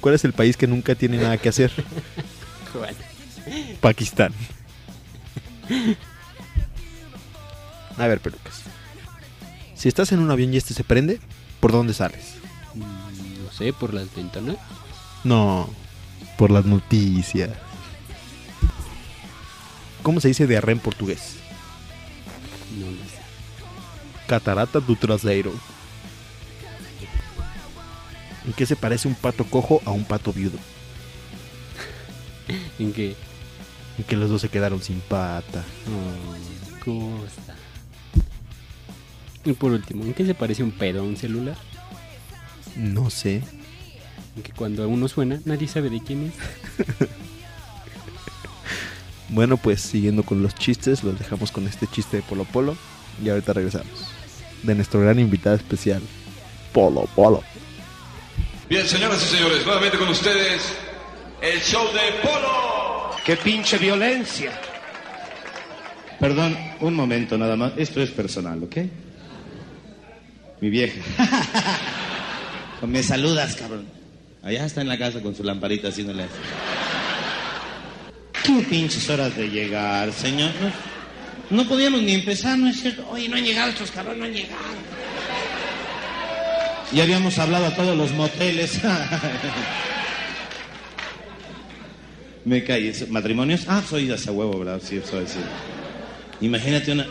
¿Cuál es el país que nunca tiene nada que hacer? ¿Cuál? Pakistán. A ver, pelucas. Si estás en un avión y este se prende, ¿por dónde sales? Mm, No sé, por las ventanas. No, por las noticias. ¿Cómo se dice diarrea en portugués? No lo sé. Catarata do traseiro. ¿En qué se parece un pato cojo a un pato viudo? ¿En qué? En que los dos se quedaron sin pata. Oh. Y por último, ¿en qué se parece un pedo a un celular? No sé. En que cuando uno suena, nadie sabe de quién es. Bueno, pues siguiendo con los chistes, los dejamos con este chiste de Polo Polo. Y ahorita regresamos. De nuestro gran invitado especial, Polo Polo. Bien, señoras y señores, nuevamente con ustedes el show de Polo. ¡Qué pinche violencia! Perdón, un momento nada más. Esto es personal, ¿ok? Mi vieja. Me saludas, cabrón. Allá está en la casa con su lamparita haciéndole así. ¿Qué pinches horas de llegar, señor? No, no podíamos ni empezar, ¿no es cierto? Oye, no han llegado estos cabrones, no han llegado. Ya habíamos hablado a todos los moteles. Me caí. ¿Matrimonios? Ah, soy de ese huevo, ¿verdad? Sí, soy sí. Imagínate una...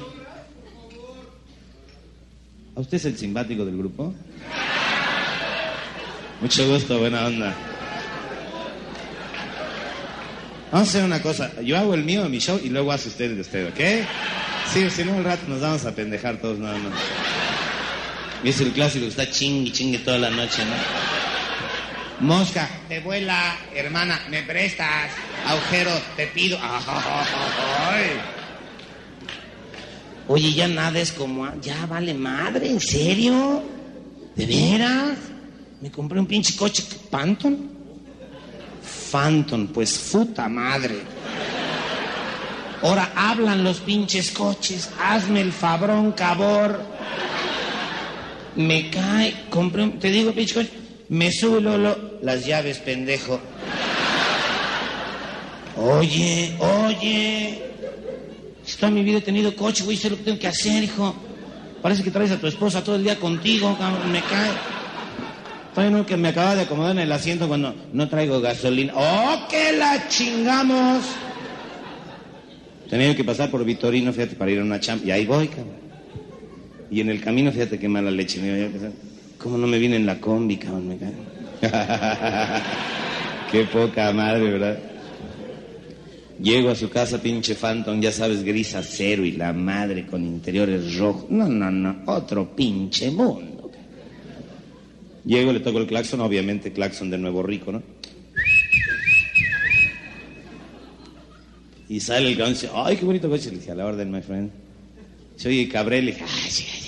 ¿A usted es el simpático del grupo? Mucho gusto, buena onda. Vamos a hacer una cosa. Yo hago el mío, mi show, y luego hace usted el de usted, ¿ok? Sí, si no, al rato nos vamos a pendejar todos, nada más. Y es el clásico que está chingue, chingue toda la noche, ¿no? Mosca, te vuela, hermana, me prestas. Agujero, te pido. Ay. Oye, ya nada es como. Ya vale madre, ¿en serio? ¿De veras? Me compré un pinche coche Phantom. Phantom, pues puta madre. Ahora hablan los pinches coches. Hazme el fabrón, cabor. Me cae, compré un, te digo, pinche coche, me sube Lolo, las llaves, pendejo. Oye, oye, toda mi vida he tenido coche, güey, sé lo que tengo que hacer, hijo. Parece que traes a tu esposa todo el día contigo, me cae. Todavía no que me acaba de acomodar en el asiento cuando no traigo gasolina. ¡Oh, que la chingamos! Tenía que pasar por Vitorino, fíjate, para ir a una champ. Y ahí voy, cabrón. Y en el camino, fíjate qué mala leche. me iba a ¿Cómo no me viene en la combi, cabrón? Me cae. qué poca madre, ¿verdad? Llego a su casa, pinche Phantom, ya sabes, gris acero y la madre con interiores rojos. No, no, no, otro pinche mundo. Llego, le toco el claxon, obviamente claxon de nuevo rico, ¿no? Y sale el cabrón dice, ay, qué bonito coche. Le dije, a la orden, my friend. Soy Cabrel, le dije, ay, sí, sí.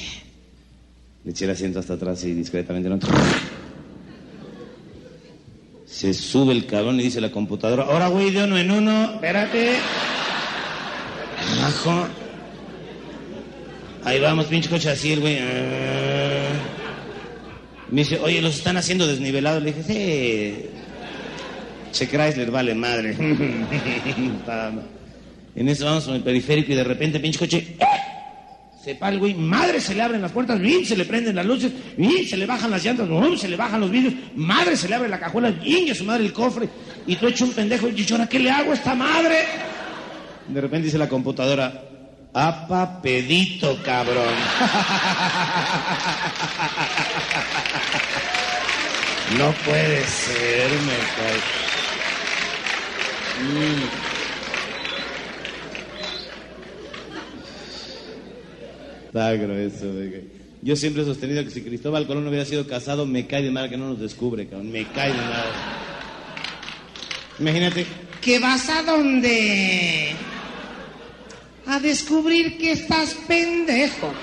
Le eché el asiento hasta atrás y discretamente no. Se sube el cabrón y dice la computadora, ahora güey, de uno en uno, espérate. Abajo. Ahí vamos, pinche coche así, el güey. ah. Me dice, oye, los están haciendo desnivelados. Le dije, sí. Che Chrysler vale madre. En eso vamos con el periférico y de repente, pinche coche. Se para el güey, madre, se le abren las puertas, bien, se le prenden las luces, bien, se le bajan las llantas, no, se le bajan los vidrios, madre, se le abre la cajuela, bien, su madre el cofre, y tú hecho un pendejo, y ¿ahora qué le hago a esta madre? De repente dice la computadora, apa pedito, cabrón. No puede ser, me cae. Mm. Está grueso. Yo siempre he sostenido que si Cristóbal Colón hubiera sido casado, me cae de mal que no nos descubre, cabrón. Me cae de mal. Imagínate. ¿Que vas a dónde? A descubrir que estás pendejo.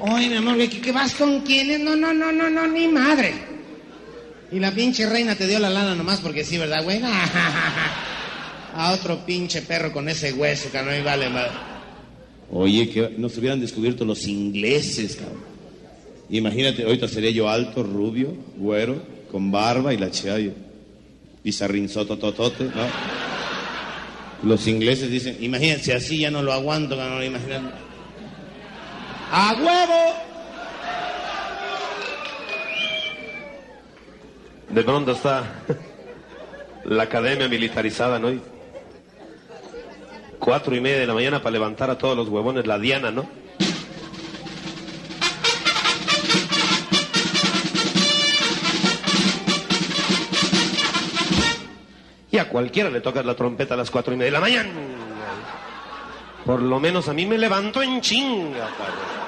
Oye, mi amor, ¿que, que vas con quiénes? No, no, no, no, no, ni madre. Y la pinche reina te dio la lana nomás porque sí, ¿verdad, güey? A otro pinche perro con ese hueso, que no y vale madre. Oye, que nos hubieran descubierto los ingleses, cabrón. Imagínate, ahorita sería yo alto, rubio, güero, con barba y la chiaya. Pizarrinzoto totote, ¿no? Los ingleses dicen, imagínense, así ya no lo aguanto, imagínate. ¡A huevo! De pronto está la academia militarizada, ¿no? Cuatro y media de la mañana para levantar a todos los huevones, la diana, ¿no? Y a cualquiera le toca la trompeta a las cuatro y media de la mañana. Por lo menos a mí me levanto en chinga, cabrón.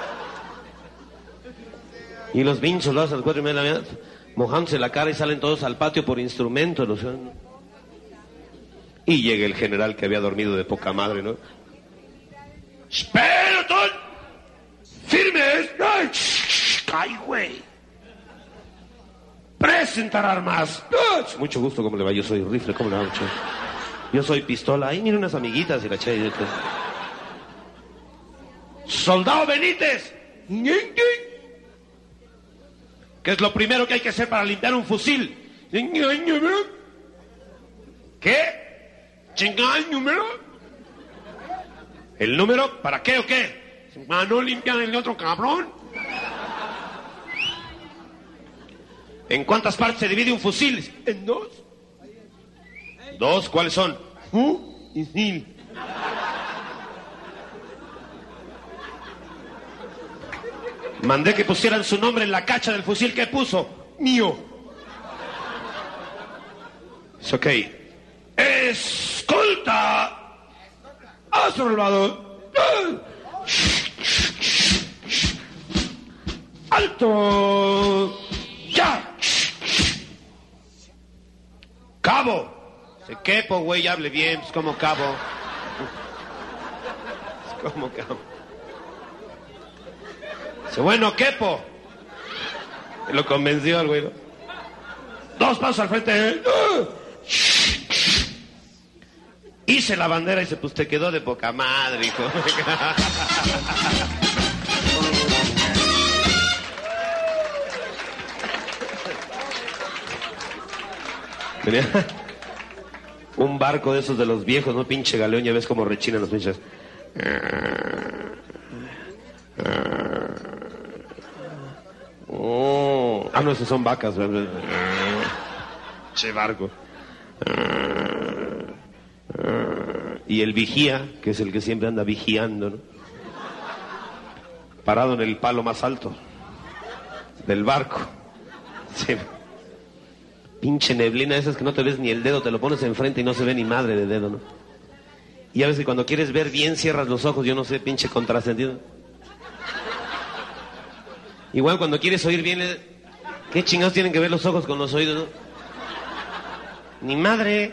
Y los hacen a las cuatro y media de la mañana, mojándose la cara y salen todos al patio por instrumentos. ¿no? Y llega el general que había dormido de poca madre, ¿no? ¡Espera, ¡Firmes! ¡Ay, shh, ¡Ay, güey! ¡Presentar armas! ¡Ah! Mucho gusto, ¿cómo le va? Yo soy rifle, ¿cómo le va, muchacho? Yo soy pistola. Ahí mira unas amiguitas y la chay. ¡Soldado Benítez! ¿Qué es lo primero que hay que hacer para limpiar un fusil? ¿Qué? ¿Chingar el número? ¿El número? ¿Para qué o qué? ¿Para no limpiar el otro cabrón? ¿En cuántas partes se divide un fusil? ¿En dos? ¿Dos? ¿Cuáles son? ¿Fu y sil? Mandé que pusieran su nombre en la cacha del fusil que puso. Mío. Es ok. ¡Escolta! ¡A Salvador! ¡Alto! ¡Ya! ¡Cabo! Se quepo, güey, hable bien, es como cabo. Es como cabo. Dice, bueno, quepo. Y lo convenció al güey. Dos pasos al frente. Hice la bandera y se pues te quedó de poca madre, hijo. Tenía un barco de esos de los viejos, ¿no? Pinche galeón, ya ves cómo rechinan los pinches. Oh. Ah, no, esos son vacas. ¿verdad? Che barco. Y el vigía, que es el que siempre anda vigiando, ¿no? Parado en el palo más alto del barco. Pinche neblina esas que no te ves ni el dedo, te lo pones enfrente y no se ve ni madre de dedo, ¿no? Y a veces cuando quieres ver bien cierras los ojos, yo no sé, pinche contrasentido. Igual cuando quieres oír bien, ¿qué chingados tienen que ver los ojos con los oídos, no? Ni madre.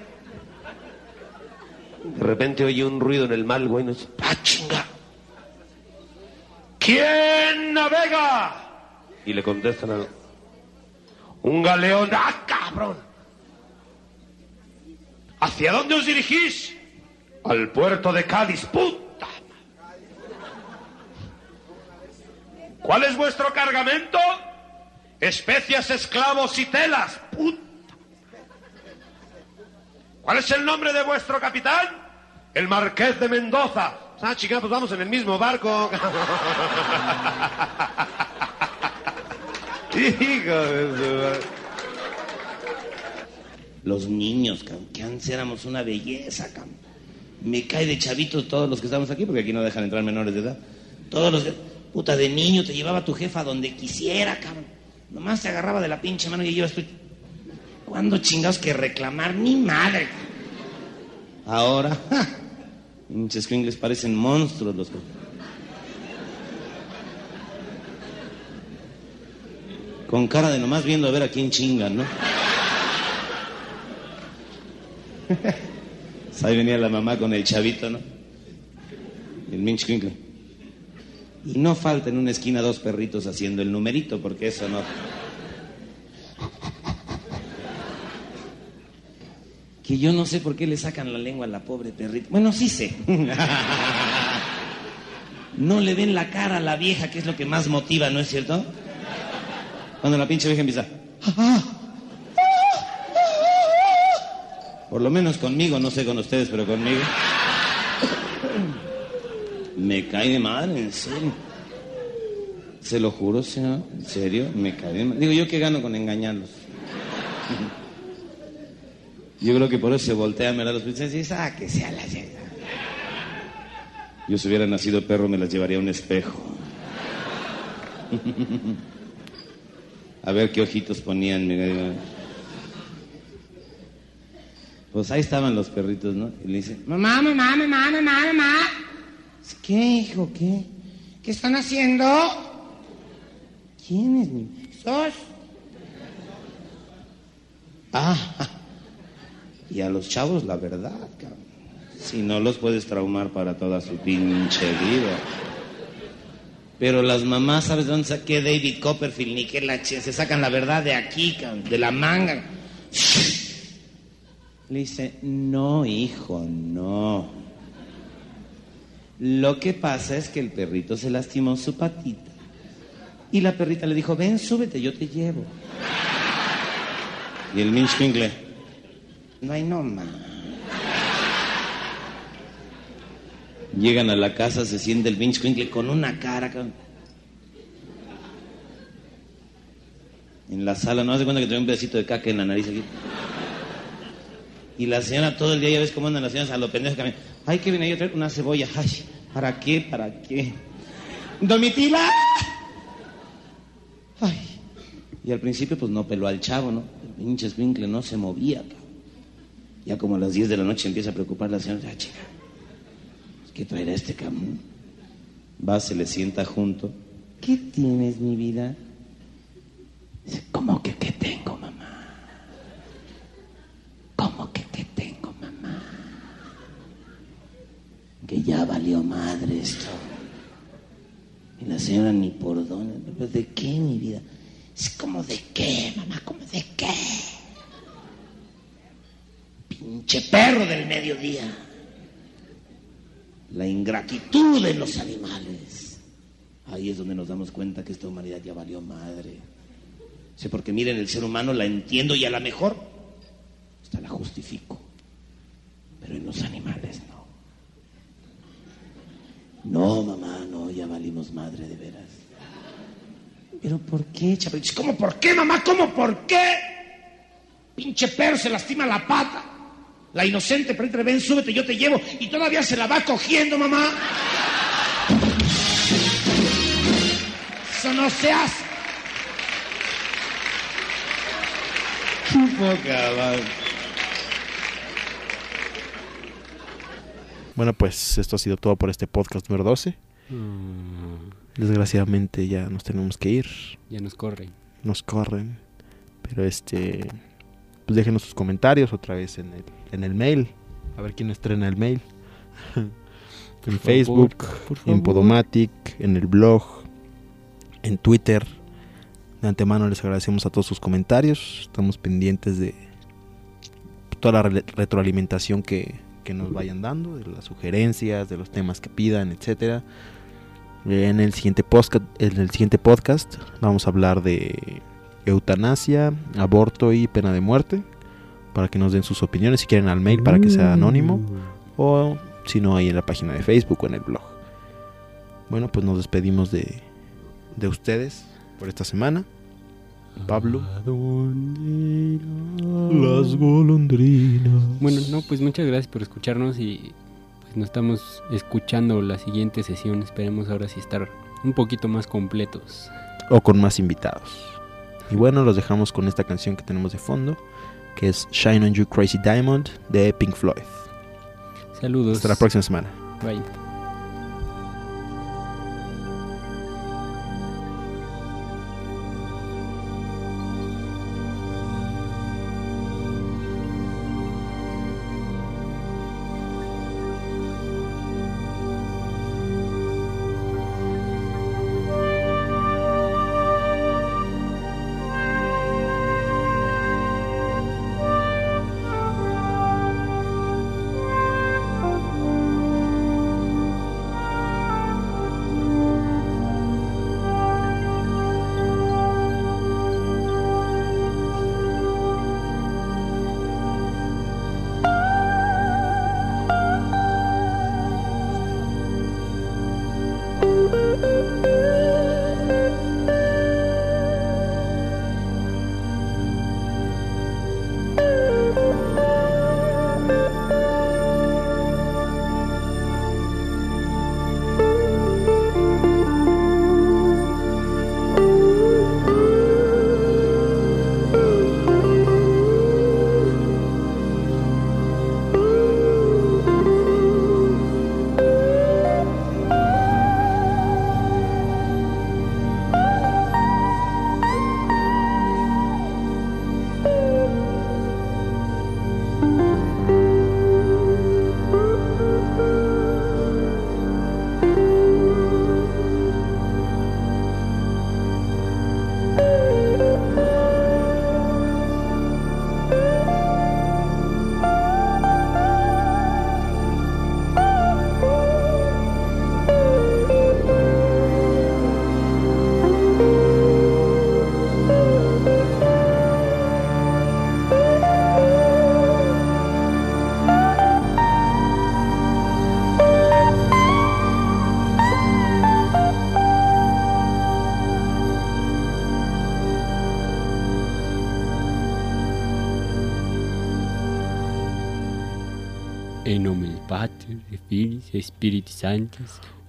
De repente oye un ruido en el mal, güey, no sé, ¡ah, chinga! ¿Quién navega? Y le contestan a... Un galeón. ¡Ah, cabrón! ¿Hacia dónde os dirigís? Al puerto de Cádiz. ¡Puta! ¿Cuál es vuestro cargamento? Especias, esclavos y telas. ¡Puta! ¿Cuál es el nombre de vuestro capitán? El Marqués de Mendoza. Ah, chica, pues vamos en el mismo barco. Hijo de su madre. Los niños, cabrón, que antes éramos una belleza, cabrón. Me cae de chavitos todos los que estamos aquí, porque aquí no dejan entrar menores de edad. Todos los de... Puta, de niño te llevaba tu jefa donde quisiera, cabrón. Nomás te agarraba de la pinche mano y llevas tu... ¿Cuándo chingados que reclamar? Ni madre. Ahora, ¡ja! pinches parecen monstruos los. Con cara de nomás viendo a ver a quién chingan, ¿no? Ahí venía la mamá con el chavito, ¿no? El Minch. Y no falta en una esquina dos perritos haciendo el numerito, porque eso no. Que yo no sé por qué le sacan la lengua a la pobre perrita. Bueno, sí sé. No le ven la cara a la vieja, que es lo que más motiva, ¿no es cierto? Cuando la pinche vieja empieza. Por lo menos conmigo, no sé con ustedes, pero conmigo. Me cae de madre, en serio. Se lo juro, señor, en serio, me cae de madre. Digo, ¿yo qué gano con engañarlos? Yo creo que por eso se voltea a mirar a los pinches y dice, ah, que sea la llega. Yo si hubiera nacido perro me las llevaría a un espejo. A ver qué ojitos ponían. mira. Pues ahí estaban los perritos, ¿no? Y le dice, mamá, mamá, mamá, mamá, mamá. ¿Qué, hijo? ¿Qué? ¿Qué están haciendo? ¿Quién es mi? ¿Sos? Ah, y a los chavos la verdad, cabrón. Si no los puedes traumar para toda su pinche vida. Pero las mamás, ¿sabes de dónde saqué David Copperfield? Ni que la se sacan la verdad de aquí, cabrón, de la manga. Le dice, no, hijo, no. Lo que pasa es que el perrito se lastimó su patita. Y la perrita le dijo, ven, súbete, yo te llevo. Y el Minch Pingle, no hay no más. Llegan a la casa, se siente el Minch Pingle con una cara. En la sala, no hace cuenta que trae un pedacito de caca en la nariz aquí. Y la señora todo el día, ya ves cómo andan las señoras a lo pendejo caminando. Ay, que viene yo a traer una cebolla. Ay, ¿para qué? ¿Para qué? Domitila. Ay. Y al principio, pues no peló al chavo, ¿no? El pinche escuincle no se movía, cabrón. Ya como a las 10 de la noche empieza a preocupar la señora. Ah, chica, ¿qué traerá este cabrón? Va, se le sienta junto. ¿Qué tienes, mi vida? Dice, ¿cómo que qué tengo, mamá? ¿Cómo que qué tengo, mamá? Que ya valió madre esto. Y la señora ni por dónde. ¿Pero ¿De qué, mi vida? Es como de qué, mamá, como de qué. Pinche perro del mediodía. La ingratitud de los animales. Ahí es donde nos damos cuenta que esta humanidad ya valió madre. Sí, porque miren, el ser humano la entiendo y a lo mejor hasta la justifico. Pero en los animales no. No, mamá, no, ya valimos madre de veras. Pero ¿por qué, chaval? ¿Cómo por qué, mamá? ¿Cómo por qué? Pinche perro se lastima la pata. La inocente perrita, ven, súbete, yo te llevo. Y todavía se la va cogiendo, mamá. Eso no se hace. Bueno, pues esto ha sido todo por este podcast número 12. Desgraciadamente ya nos tenemos que ir. Ya nos corre. Nos corren. Pero este. Pues déjenos sus comentarios otra vez en el, en el mail. A ver quién estrena el mail. Por en favor, Facebook, en. Podomatic, en el blog, en Twitter. De antemano les agradecemos a todos sus comentarios. Estamos pendientes de toda la re- retroalimentación que, que nos vayan dando, de las sugerencias, de los temas que pidan, etcétera. En el siguiente podcast, en el siguiente podcast vamos a hablar de eutanasia, aborto y pena de muerte para que nos den sus opiniones si quieren al mail para que sea anónimo o si no ahí en la página de Facebook o en el blog. Bueno, pues nos despedimos de, de ustedes por esta semana. Pablo. ¿A dónde irá? golondrinas. Bueno, no, pues muchas gracias por escucharnos y pues nos estamos escuchando la siguiente sesión. Esperemos ahora sí estar un poquito más completos. O con más invitados. Y bueno, los dejamos con esta canción que tenemos de fondo, que es Shine on You Crazy Diamond de Pink Floyd. Saludos. Hasta la próxima semana. Bye.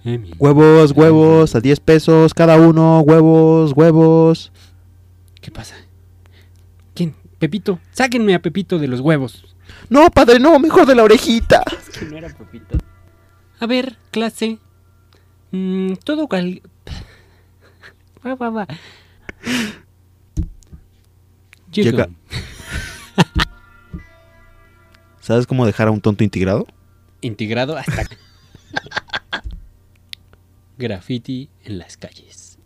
Amén. Huevos, huevos, a 10 pesos cada uno. Huevos, huevos. ¿Qué pasa? ¿Quién? Pepito. Sáquenme a Pepito de los huevos. No, padre, no, mejor de la orejita. Que no era Pepito. A ver, clase. Mm, todo cal... Va, va, va. Llega. ¿Sabes cómo dejar a un tonto integrado? Integrado hasta... Graffiti en las calles.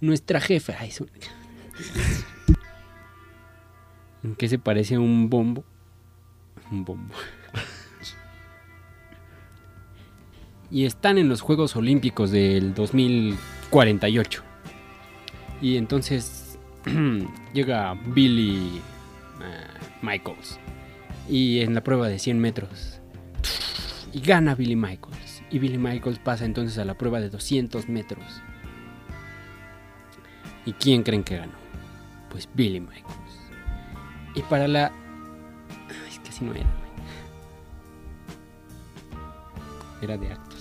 Nuestra jefa es un... ¿En qué se parece a un bombo? Un bombo. y están en los Juegos Olímpicos del 2048. Y entonces llega Billy eh, Michaels. Y en la prueba de 100 metros. Y gana Billy Michaels. Y Billy Michaels pasa entonces a la prueba de 200 metros. ¿Y quién creen que ganó? Pues Billy Michaels. Y para la... Ay, Es que así no era. Era de actos.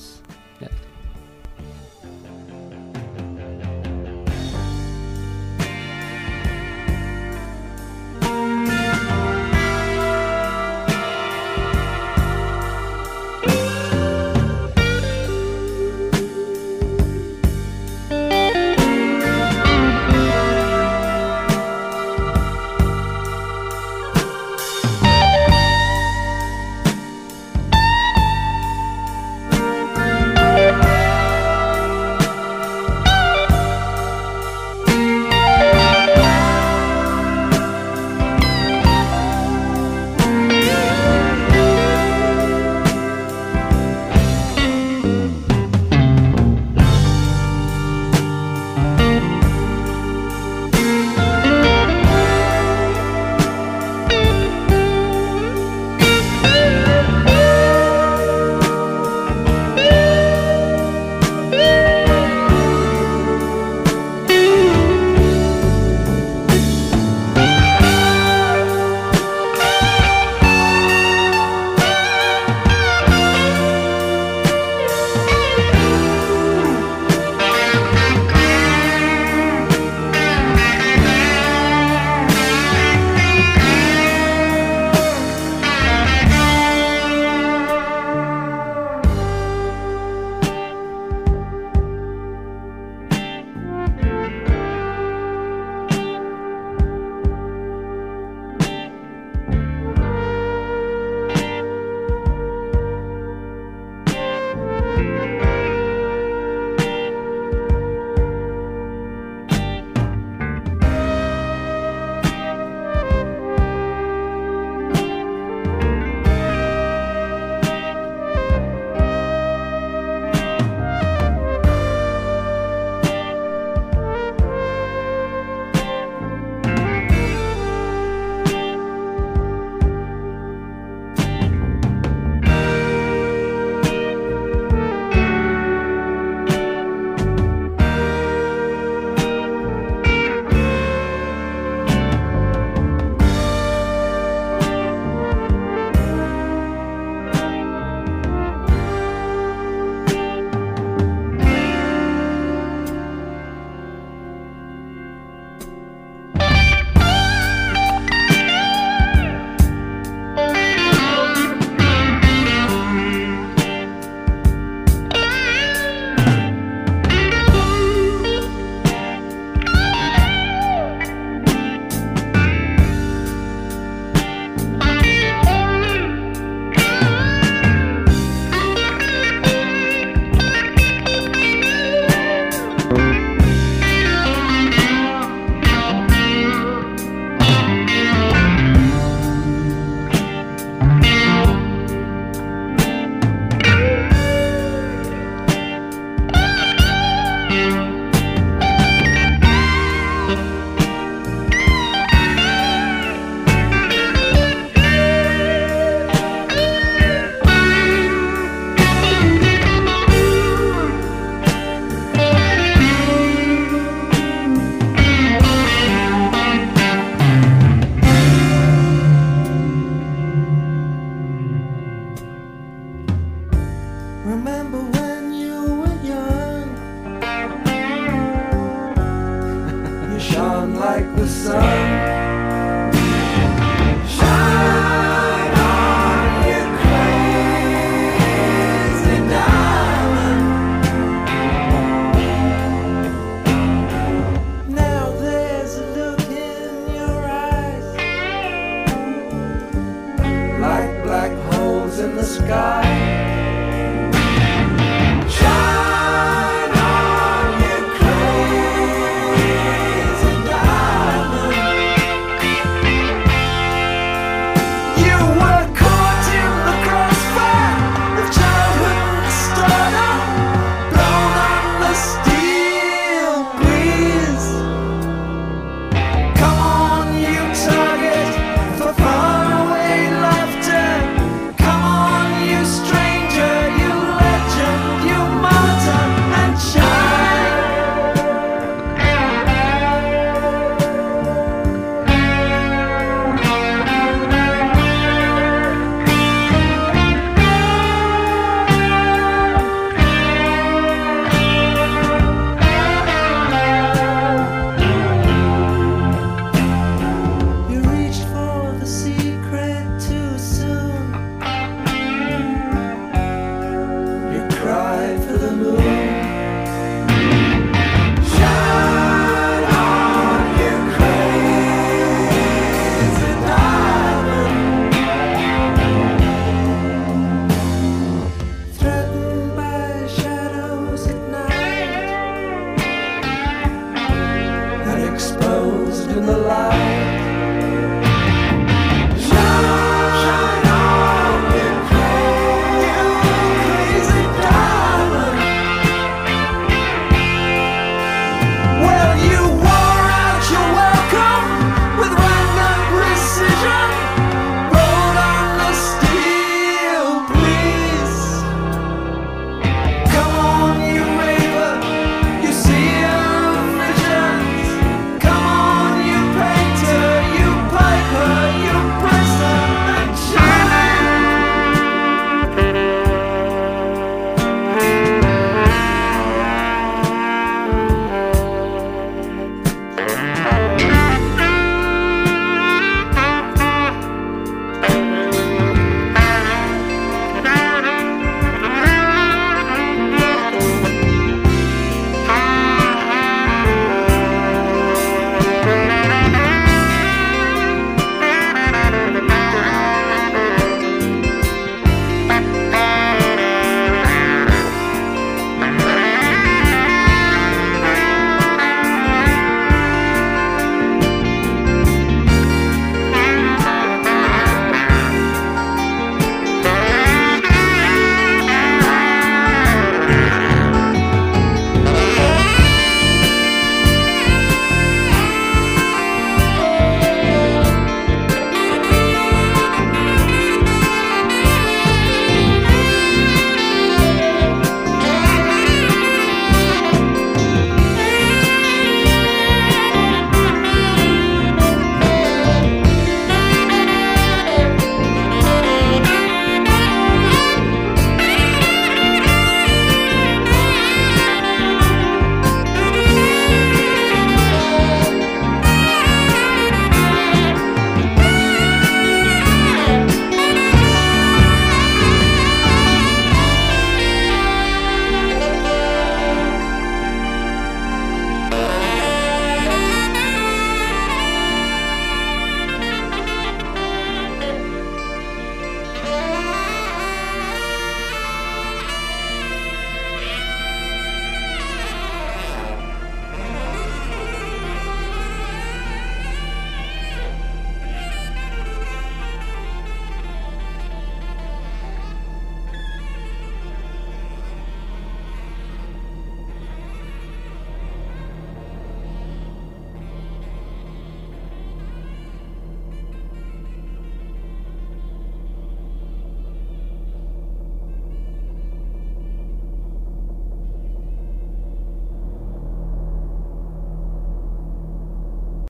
in the light.